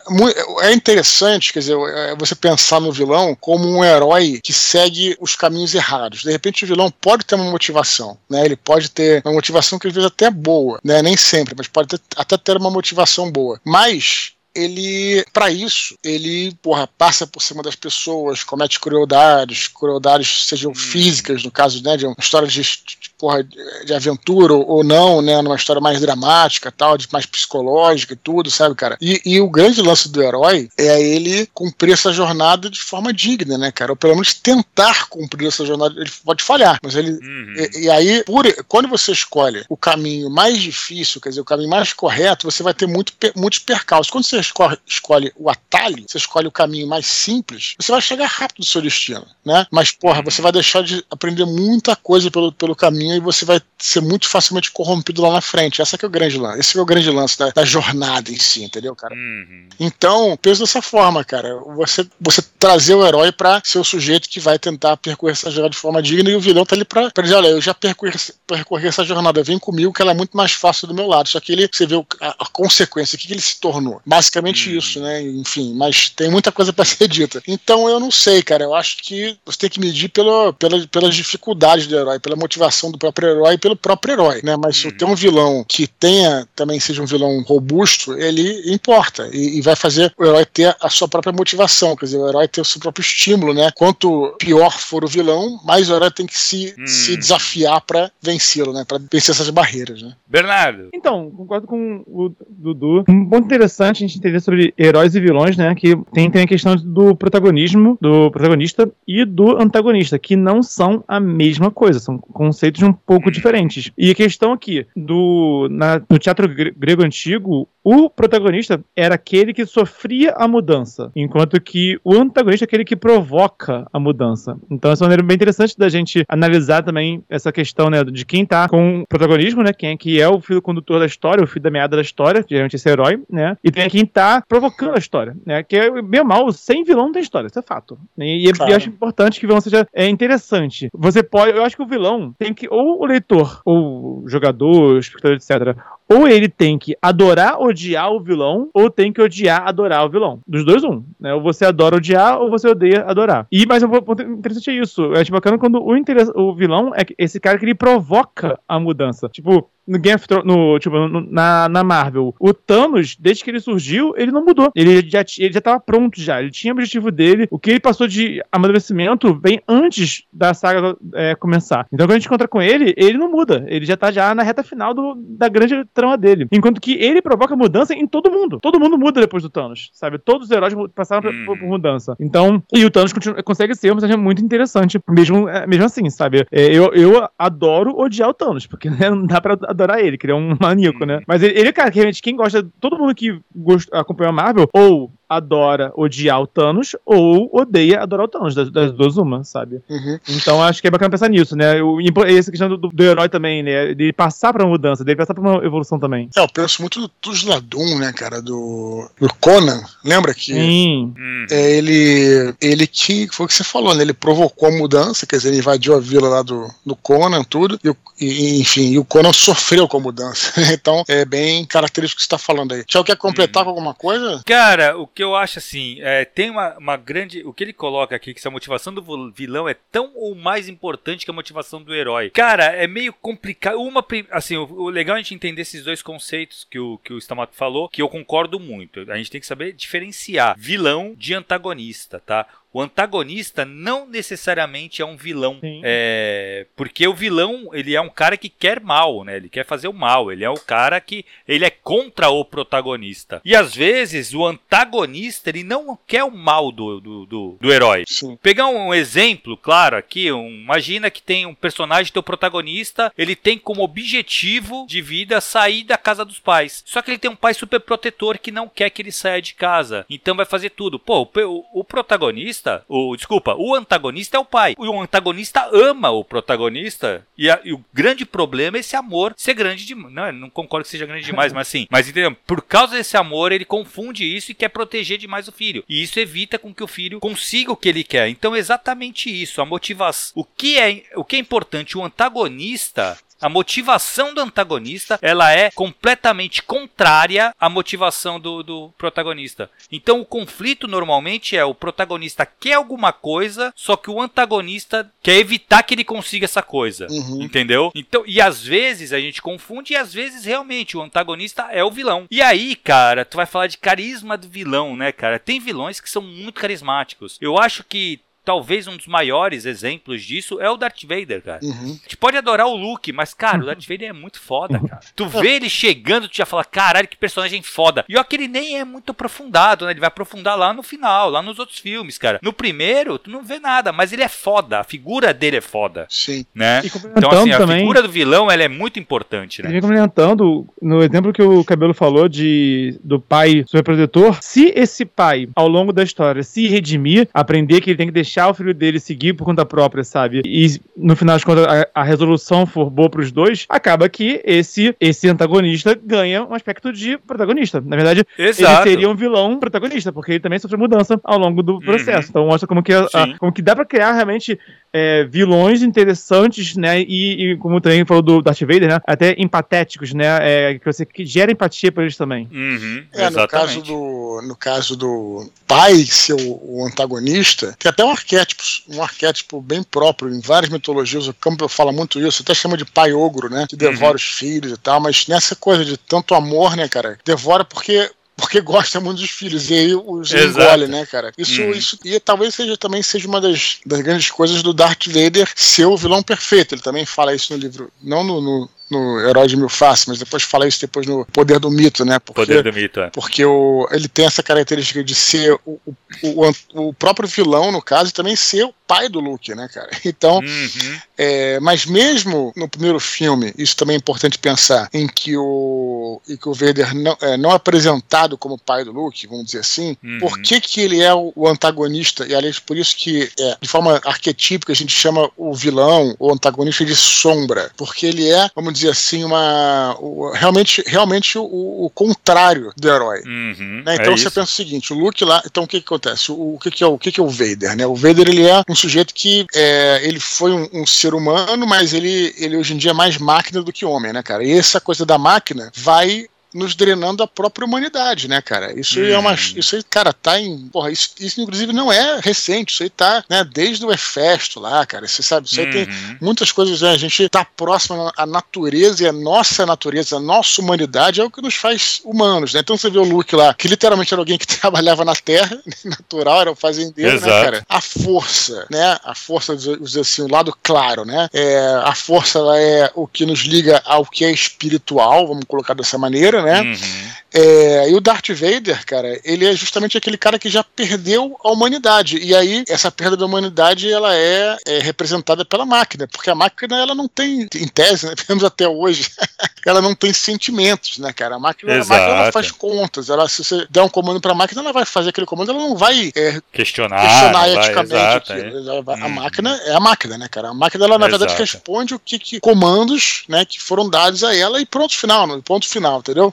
[SPEAKER 1] é interessante, quer dizer, é você pensar no vilão como um herói que segue os caminhos errados. De repente, o vilão pode ter uma motivação, né? Ele pode ter uma motivação que às vezes até é boa, né? Nem sempre, mas pode ter- até ter uma motivação boa. Mas ele, para isso, ele, porra, passa por cima das pessoas, comete crueldades, crueldades sejam hum. físicas, no caso, né, de uma história de, de, porra, de aventura ou não, né, numa história mais dramática, tal, de mais psicológica e tudo, sabe, cara? E, e o grande lance do herói é ele cumprir essa jornada de forma digna, né, cara? Ou pelo menos tentar cumprir essa jornada. Ele pode falhar, mas ele. Uhum. E, e, aí, por, quando você escolhe o caminho mais difícil, quer dizer, o caminho mais correto, você vai ter muito, muitos percalços. Quando você escolhe, escolhe o atalho, você escolhe o caminho mais simples, você vai chegar rápido no seu destino, né? Mas, porra, uhum. você vai deixar de aprender muita coisa pelo, pelo caminho e você vai ser muito facilmente corrompido lá na frente. Essa é o grande lance. Esse é o grande lance da, da jornada em si, entendeu, cara? Uhum. Então, penso dessa forma, cara. Você, você trazer o herói para ser o sujeito que vai tentar percorrer essa jornada de forma digna e o vilão tá ali pra, pra dizer, olha, eu já percorri, percorri essa jornada, vem comigo que ela é muito mais fácil do meu lado. Só que ele, você vê a, a consequência, o que, que, ele se tornou. Basicamente uhum. isso, né? Enfim, mas tem muita coisa para ser dita. Então eu não sei, cara. Eu acho que você tem que medir pelo, pela, pelas dificuldades do herói, pela motivação do próprio herói e pelo próprio herói, né? Mas se tem um vilão que tenha, também seja um vilão robusto, ele importa e, e, vai fazer o herói ter a sua própria motivação, quer dizer, o herói ter o seu próprio estímulo, né? Quanto pior for o vilão, mais o herói tem que se, hum. se desafiar para vencê-lo, né? Para vencer essas barreiras, né?
[SPEAKER 2] Bernardo.
[SPEAKER 3] Então, concordo com o Dudu. Um ponto interessante a gente entender sobre heróis e vilões, né? Que tem, tem a questão do protagonismo, do protagonista e do antagonista, que não são a mesma coisa, são conceitos um pouco diferentes. E a questão aqui do na, no teatro grego antigo, o protagonista era aquele que sofria a mudança, enquanto que o antagonista é aquele que provoca a mudança. Então, essa é uma maneira bem interessante da gente analisar também essa questão, né, de quem tá com o protagonismo, né, quem é que é o fio condutor da história, o fio da meada da história, geralmente esse herói, né, e tem quem tá provocando a história, né, que é bem ou mal, sem vilão não tem história, isso é fato. E, claro. eu acho importante que o vilão seja é, interessante. Você pode, eu acho que o vilão tem que, ou o leitor, ou o jogador, o espectador, etc., ou ele tem que adorar odiar o vilão, ou tem que odiar adorar o vilão. Dos dois, um. Né? Ou você adora odiar, ou você odeia adorar. E, mas o ponto interessante é isso. É tipo, bacana quando o, o vilão é esse cara que ele provoca a mudança. Tipo, no Game of Thrones, no, tipo, no, na, na Marvel, o Thanos, desde que ele surgiu, ele não mudou. Ele já, ele já tava pronto já. Ele tinha o objetivo dele. O que ele passou de amadurecimento vem antes da saga é, começar. Então, quando a gente encontra com ele, ele não muda. Ele já tá já na reta final do, da grande trama dele. Enquanto que ele provoca mudança em todo mundo. Todo mundo muda depois do Thanos, sabe? Todos os heróis passaram hum. por, por, mudança. Então, e o Thanos continua, consegue ser uma personagem muito interessante, mesmo, é, mesmo assim, sabe? É, eu, eu adoro odiar o Thanos, porque né, não dá pra adorar ele, que ele é um maníaco, né? Mas ele, ele cara, que realmente quem gosta, todo mundo que gosta, acompanha a Marvel, ou adora odiar o Thanos ou odeia adorar o Thanos, das, das duas uma, sabe? Uhum. Então acho que é bacana pensar nisso, né? O, essa questão do, do, herói também, né? De passar pra uma mudança, de passar pra uma evolução também.
[SPEAKER 1] É, eu penso muito do, Sladun, né, cara? Do, do Conan, lembra que
[SPEAKER 3] Sim.
[SPEAKER 1] É, ele, ele que, foi o que você falou, né? Ele provocou a mudança, quer dizer, ele invadiu a vila lá do, do Conan, tudo, e, e enfim, e o Conan sofreu com a mudança. então é bem característico que você tá falando aí. Tiago, quer completar hum. com alguma coisa?
[SPEAKER 2] Cara, o que eu acho assim, é, tem uma, uma grande. O que ele coloca aqui, que se a motivação do vilão é tão ou mais importante que a motivação do herói. Cara, é meio complicado. Uma, assim, o, o legal é a gente entender esses dois conceitos que o, que o Stamato falou, que eu concordo muito. A gente tem que saber diferenciar vilão de antagonista, tá? O antagonista não necessariamente é um vilão. É, porque o vilão, ele é um cara que quer mal, né? Ele quer fazer o mal. Ele é o cara que ele é contra o protagonista. E às vezes o antagonista, ele não quer o mal do, do, do, do herói. Sim. Pegar um exemplo, claro, aqui, um, imagina que tem um personagem, teu protagonista, ele tem como objetivo de vida sair da casa dos pais. Só que ele tem um pai super protetor que não quer que ele saia de casa. Então vai fazer tudo. Pô, o, o protagonista protagonista, o desculpa, o antagonista é o pai. O antagonista ama o protagonista e, a, e o grande problema é esse amor ser grande demais. Não, não concordo que seja grande demais, mas assim, mas entendeu? Por causa desse amor, ele confunde isso e quer proteger demais o filho. E isso evita com que o filho consiga o que ele quer. Então, é exatamente isso, a motivação. O que é, o que é importante, o antagonista A motivação do antagonista, ela é completamente contrária à motivação do, do protagonista. Então o conflito normalmente é o protagonista quer alguma coisa, só que o antagonista quer evitar que ele consiga essa coisa.
[SPEAKER 1] Uhum.
[SPEAKER 2] Entendeu? Então, e às vezes a gente confunde e às vezes realmente o antagonista é o vilão. E aí, cara, tu vai falar de carisma do vilão, né, cara? Tem vilões que são muito carismáticos. Eu acho que talvez um dos maiores exemplos disso é o Darth Vader, cara.
[SPEAKER 1] Uhum.
[SPEAKER 2] A gente pode adorar o Luke, mas, cara, o Darth Vader é muito foda, cara. Tu vê ele chegando, tu já fala, caralho, que personagem foda. E ó, que ele nem é muito aprofundado, né? Ele vai aprofundar lá no final, lá nos outros filmes, cara. No primeiro, tu não vê nada, mas ele é foda. A figura dele é foda.
[SPEAKER 1] Sim.
[SPEAKER 2] Né?
[SPEAKER 3] E
[SPEAKER 2] Então, assim, a
[SPEAKER 3] também,
[SPEAKER 2] figura do vilão, ela é muito importante,
[SPEAKER 3] E
[SPEAKER 2] né?
[SPEAKER 3] vem comentando, no exemplo que o Cabelo falou de do pai superprotetor, se esse pai, ao longo da história, se redimir, aprender que ele tem que deixar o filho dele seguir por conta própria, sabe? E no final das contas a, a resolução for boa pros dois, acaba que esse, esse antagonista ganha um aspecto de protagonista. Na verdade,
[SPEAKER 2] Exato.
[SPEAKER 3] ele seria um vilão protagonista, porque ele também sofreu mudança ao longo do processo. Então mostra como que, a- a- como que dá pra criar realmente é, vilões interessantes, né? E, e como também falou do Darth Vader, né? Até empatéticos, né? É, que você que gera empatia por eles também.
[SPEAKER 2] Uhum,
[SPEAKER 1] É, no caso, do, no caso do pai ser o, o antagonista, tem até um arquétipo, um arquétipo bem próprio em várias mitologias. O Campbell fala muito isso, até chama de pai ogro, né? Que devora
[SPEAKER 2] Uhum.
[SPEAKER 1] os filhos e tal, mas nessa coisa de tanto amor, né, cara? Devora porque. Porque gosta muito dos filhos, e aí os
[SPEAKER 2] Exato.
[SPEAKER 1] engole, né, cara? Isso,
[SPEAKER 2] Uhum.
[SPEAKER 1] isso e talvez seja também seja uma das, das grandes coisas do Darth Vader ser o vilão perfeito. Ele também fala isso no livro, não no, no, no Herói de Mil Faces, mas depois fala isso depois no Poder do Mito, né? Porque
[SPEAKER 2] Poder do mito, é.
[SPEAKER 1] porque o, ele tem essa característica de ser o, o, o, o próprio vilão, no caso, e também ser o pai do Luke, né, cara? Então,
[SPEAKER 2] Uhum.
[SPEAKER 1] é, mas mesmo no primeiro filme, isso também é importante pensar, em que o, em que o Vader não é, não é apresentado como pai do Luke, vamos dizer assim,
[SPEAKER 2] Uhum.
[SPEAKER 1] por que, que ele é o, o antagonista? E aliás, por isso que, é, de forma arquetípica, a gente chama o vilão, o antagonista de sombra, porque ele é, vamos dizer assim, uma o- realmente, realmente o, o contrário do herói.
[SPEAKER 2] Uhum.
[SPEAKER 1] Né?
[SPEAKER 2] é
[SPEAKER 1] Então você
[SPEAKER 2] isso.
[SPEAKER 1] pensa o seguinte, o Luke lá, então o que, que acontece? O, o que, que é o, o que, que é o Vader, né? O Vader ele é um sujeito que é, ele foi um, um ser humano, mas ele, ele hoje em dia é mais máquina do que homem, né, cara? E essa coisa da máquina vai nos drenando a própria humanidade, né, cara? Isso aí é uma.
[SPEAKER 2] Hum.
[SPEAKER 1] Isso aí, cara, tá em. Porra, isso, isso inclusive não é recente, isso aí tá, né, desde o Hefesto lá, cara. Você sabe, isso aí tem
[SPEAKER 2] Uhum.
[SPEAKER 1] muitas coisas, né? A gente tá próximo à natureza e a nossa natureza, a nossa humanidade é o que nos faz humanos, né? Então você vê o Luke lá, que literalmente era alguém que trabalhava na terra, natural, era um fazendeiro, né,
[SPEAKER 2] Exato.
[SPEAKER 1] cara? A força, né? A força, dizer assim, o lado claro, né? É, a força, ela é o que nos liga ao que é espiritual, vamos colocar dessa maneira, né?
[SPEAKER 2] Uhum.
[SPEAKER 1] É, e o Darth Vader, cara, ele é justamente aquele cara que já perdeu a humanidade. E aí, essa perda da humanidade, ela é, é representada pela máquina, porque a máquina, ela não tem, em tese, né, pelo menos até hoje, ela não tem sentimentos, né, cara? A máquina, a máquina ela faz contas. Ela, se você der um comando pra máquina, ela vai fazer aquele comando, ela não vai é,
[SPEAKER 2] Questionar,
[SPEAKER 1] questionar eticamente
[SPEAKER 2] exato, é.
[SPEAKER 1] A
[SPEAKER 2] Hum.
[SPEAKER 1] máquina é a máquina, né, cara? A máquina, ela, na verdade,
[SPEAKER 2] Exato.
[SPEAKER 1] responde o que, que comandos né, que foram dados a ela e pronto final, no ponto final, entendeu?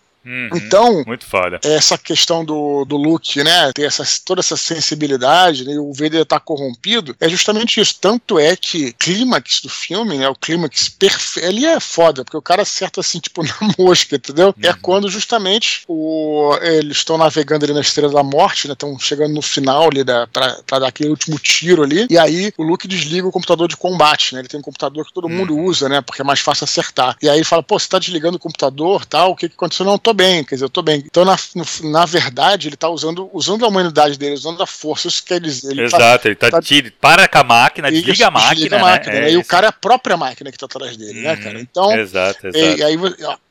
[SPEAKER 2] Uhum.
[SPEAKER 1] Então, essa questão do, do Luke, né, ter essa, toda essa sensibilidade, né, e o Vader tá corrompido, é justamente isso. Tanto é que clímax do filme, né, o clímax perfeito, ele é foda, porque o cara acerta assim, tipo, na mosca, entendeu? É
[SPEAKER 2] Uhum.
[SPEAKER 1] quando justamente o, eles estão navegando ali na Estrela da Morte, né, estão chegando no final ali da, pra, pra dar aquele último tiro ali, e aí o Luke desliga o computador de combate, né, ele tem um computador que todo mundo usa, né, porque é mais fácil acertar. E aí ele fala, pô, você tá desligando o computador, tal, o que que aconteceu? Não, eu tô bem, quer dizer, eu tô bem. Então, na, na verdade, ele tá usando, usando a humanidade dele, usando a força, isso quer dizer, ele tá-
[SPEAKER 2] Exato, ele tá,
[SPEAKER 1] tá-
[SPEAKER 2] tira- para com a máquina,
[SPEAKER 1] Isso,
[SPEAKER 2] desliga a máquina.
[SPEAKER 1] desliga a
[SPEAKER 2] né?
[SPEAKER 1] máquina,
[SPEAKER 2] É
[SPEAKER 1] né? E o
[SPEAKER 2] isso.
[SPEAKER 1] cara é a própria máquina que tá atrás dele, né,
[SPEAKER 2] Uhum.
[SPEAKER 1] cara? Então,
[SPEAKER 2] Exato, exato.
[SPEAKER 1] e, aí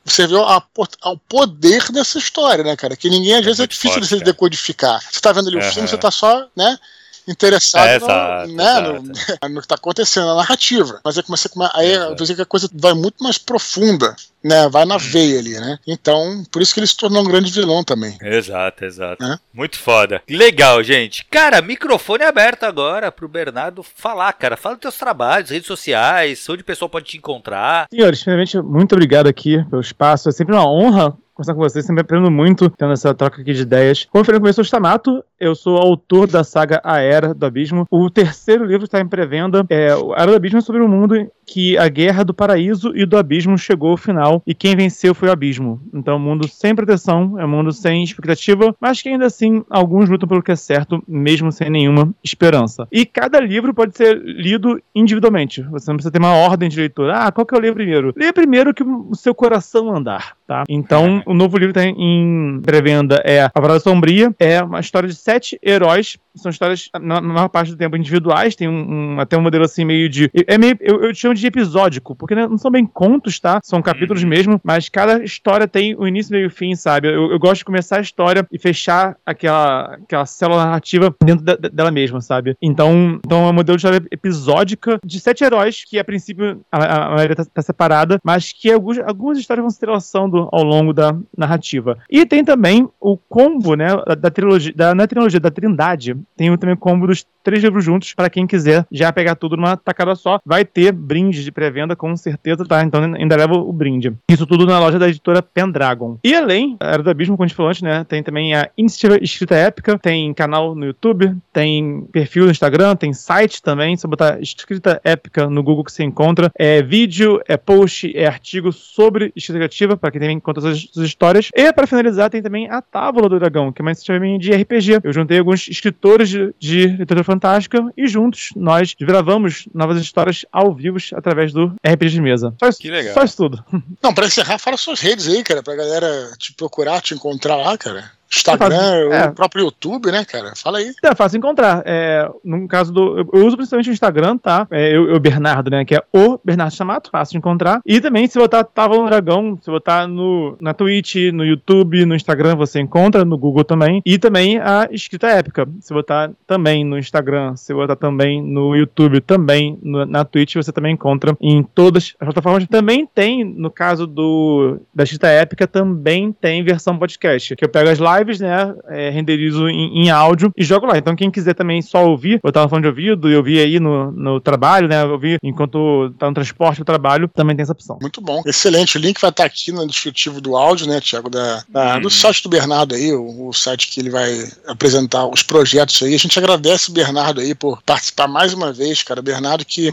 [SPEAKER 1] você vê a o poder dessa história, né, cara? Que ninguém, às vezes, é
[SPEAKER 2] muito
[SPEAKER 1] difícil
[SPEAKER 2] forte,
[SPEAKER 1] de você
[SPEAKER 2] cara.
[SPEAKER 1] decodificar. Você tá vendo ali o
[SPEAKER 2] Aham.
[SPEAKER 1] filme, você tá só, né? Interessado
[SPEAKER 2] É,
[SPEAKER 1] no,
[SPEAKER 2] exato,
[SPEAKER 1] né, no, no que tá acontecendo, na narrativa. Mas aí começa a aí vê que a coisa vai muito mais profunda, né? Vai na veia ali, né? Então, por isso que ele se tornou um grande vilão também.
[SPEAKER 2] Exato, exato.
[SPEAKER 1] Né?
[SPEAKER 2] Muito foda. Legal, gente. Cara, microfone aberto agora pro Bernardo falar, cara. Fala dos teus trabalhos, redes sociais, onde o pessoal pode te encontrar.
[SPEAKER 3] Senhores, primeiramente, muito obrigado aqui pelo espaço. É sempre uma honra conversar com vocês, sempre aprendo muito tendo essa troca aqui de ideias. Como no começo, eu sou o Stamato, eu sou autor da saga A Era do Abismo. O terceiro livro está em pré-venda. É, o A Era do Abismo é sobre um mundo que a guerra do paraíso e do abismo chegou ao final e quem venceu foi o abismo. Então, é um mundo sem proteção, é um mundo sem expectativa, mas que ainda assim alguns lutam pelo que é certo, mesmo sem nenhuma esperança. E cada livro pode ser lido individualmente. Você não precisa ter uma ordem de leitura. Ah, qual que eu leio primeiro? Leia primeiro que o seu coração andar, tá? Então, o novo livro tem em pré-venda é A Parada Sombria, é uma história de sete heróis são histórias, na, maior parte do tempo, individuais, tem um, um, até um modelo assim meio de. É meio, eu, eu chamo de episódico, porque não são bem contos, tá? São capítulos uhum. mesmo, mas cada história tem o início, meio e fim, sabe? Eu, eu, gosto de começar a história e fechar aquela, aquela célula narrativa dentro da, dela mesma, sabe? Então, então é um modelo de história episódica de sete heróis, que a princípio a, a maioria tá, tá, separada, mas que alguns, algumas histórias vão se entrelaçando ao longo da narrativa. E tem também o combo, né, da, da trilogia, da, na trilogia da Trindade, tem também o combo dos três livros juntos para quem quiser já pegar tudo numa tacada só. Vai ter brinde de pré-venda, com certeza, tá? Então ainda leva o brinde. Isso tudo na loja da editora Pendragon. E além, Era do Abismo, como a gente falou antes, né? Tem também a Iniciativa Escrita Épica, tem canal no YouTube, tem perfil no Instagram, tem site também. Se botar Escrita Épica no Google que você encontra, é vídeo, é post, é artigo sobre escrita criativa, para quem também conta suas, suas histórias. E para finalizar, tem também a Távola do Dragão, que é uma iniciativa de RPG. Eu juntei alguns escritores de, de literatura fantástica e juntos nós gravamos novas histórias ao vivo através do RPG de mesa. Só isso, que legal. Só isso tudo.
[SPEAKER 1] Não, pra encerrar, fala suas redes aí, cara, pra galera te procurar, te encontrar lá, cara. Instagram, é. o próprio YouTube, né, cara? Fala aí.
[SPEAKER 3] É fácil encontrar. É, no caso do. Eu uso principalmente o Instagram, tá? É, eu, eu, Bernardo, né? Que é o Bernardo Chamato, fácil de encontrar. E também, se botar Tava no Dragão, se botar no, na Twitch, no YouTube, no Instagram, você encontra, no Google também. E também a Escrita Épica. Se botar também no Instagram, se botar também no YouTube, também no, na Twitch, você também encontra em todas as plataformas. Também tem, no caso do da Escrita Épica, também tem versão podcast. Que eu pego as lives lives, né? É, renderizo em, em, áudio e jogo lá. Então, quem quiser também só ouvir, botar no fone de ouvido e ouvir aí no, no trabalho, né? Ouvir enquanto tá no transporte do trabalho, também tem essa opção.
[SPEAKER 1] Muito bom. Excelente. O link vai estar aqui no descritivo do áudio, né, Tiago? Da, da uhum. Do site do Bernardo aí, o, o, site que ele vai apresentar os projetos aí. A gente agradece o Bernardo aí por participar mais uma vez, cara. Bernardo que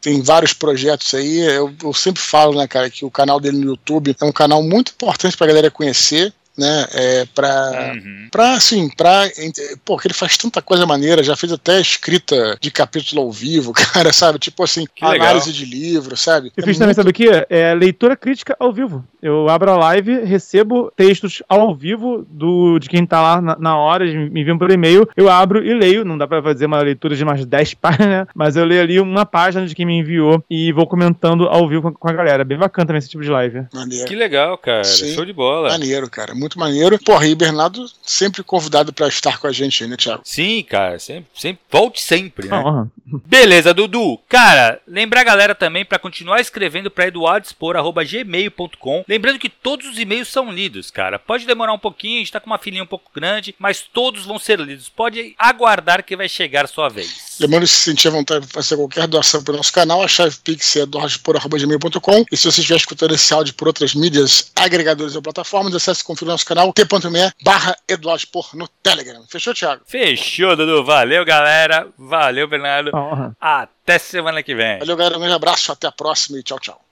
[SPEAKER 1] tem vários projetos aí. Eu, eu sempre falo, né, cara, que o canal dele no YouTube é um canal muito importante pra galera conhecer né? É, pra, uhum. pra, assim, pra. Porque ele faz tanta coisa maneira, já fez até escrita de capítulo ao vivo, cara, sabe? Tipo assim, que análise legal. de livro, sabe?
[SPEAKER 3] Eu é fiz muito... também, sabe o que? É leitura crítica ao vivo. Eu abro a live, recebo textos ao vivo do, de quem tá lá na, na hora, me enviam por e-mail, eu abro e leio. Não dá pra fazer uma leitura de mais 10 páginas, né? Mas eu leio ali uma página de quem me enviou e vou comentando ao vivo com, com a galera. Bem bacana também esse tipo de live.
[SPEAKER 2] Maneiro. Que legal, cara. Sim. Show de bola.
[SPEAKER 1] Maneiro, cara. Muito maneiro. Porra, e Bernardo sempre convidado para estar com a gente aí, né, Thiago?
[SPEAKER 2] Sim, cara. Sempre, sempre, volte sempre, né? Uhum. Beleza, Dudu. Cara, lembrar a galera também para continuar escrevendo para eduardespor.gmail.com. Lembrando que todos os e-mails são lidos, cara. Pode demorar um pouquinho, a gente tá com uma filinha um pouco grande, mas todos vão ser lidos. Pode aguardar que vai chegar a sua vez.
[SPEAKER 1] Lembrando que se sentir a vontade de fazer qualquer doação para o nosso canal, a chave Pix é eduardespor.gmail.com. E se você estiver escutando esse áudio por outras mídias, agregadores ou plataformas, acesse e confira nosso canal t.me barra no Telegram. Fechou, Thiago?
[SPEAKER 2] Fechou, Dudu. Valeu, galera. Valeu, Bernardo. Até semana que vem.
[SPEAKER 1] Valeu, galera. Um grande abraço. Até a próxima e tchau, tchau.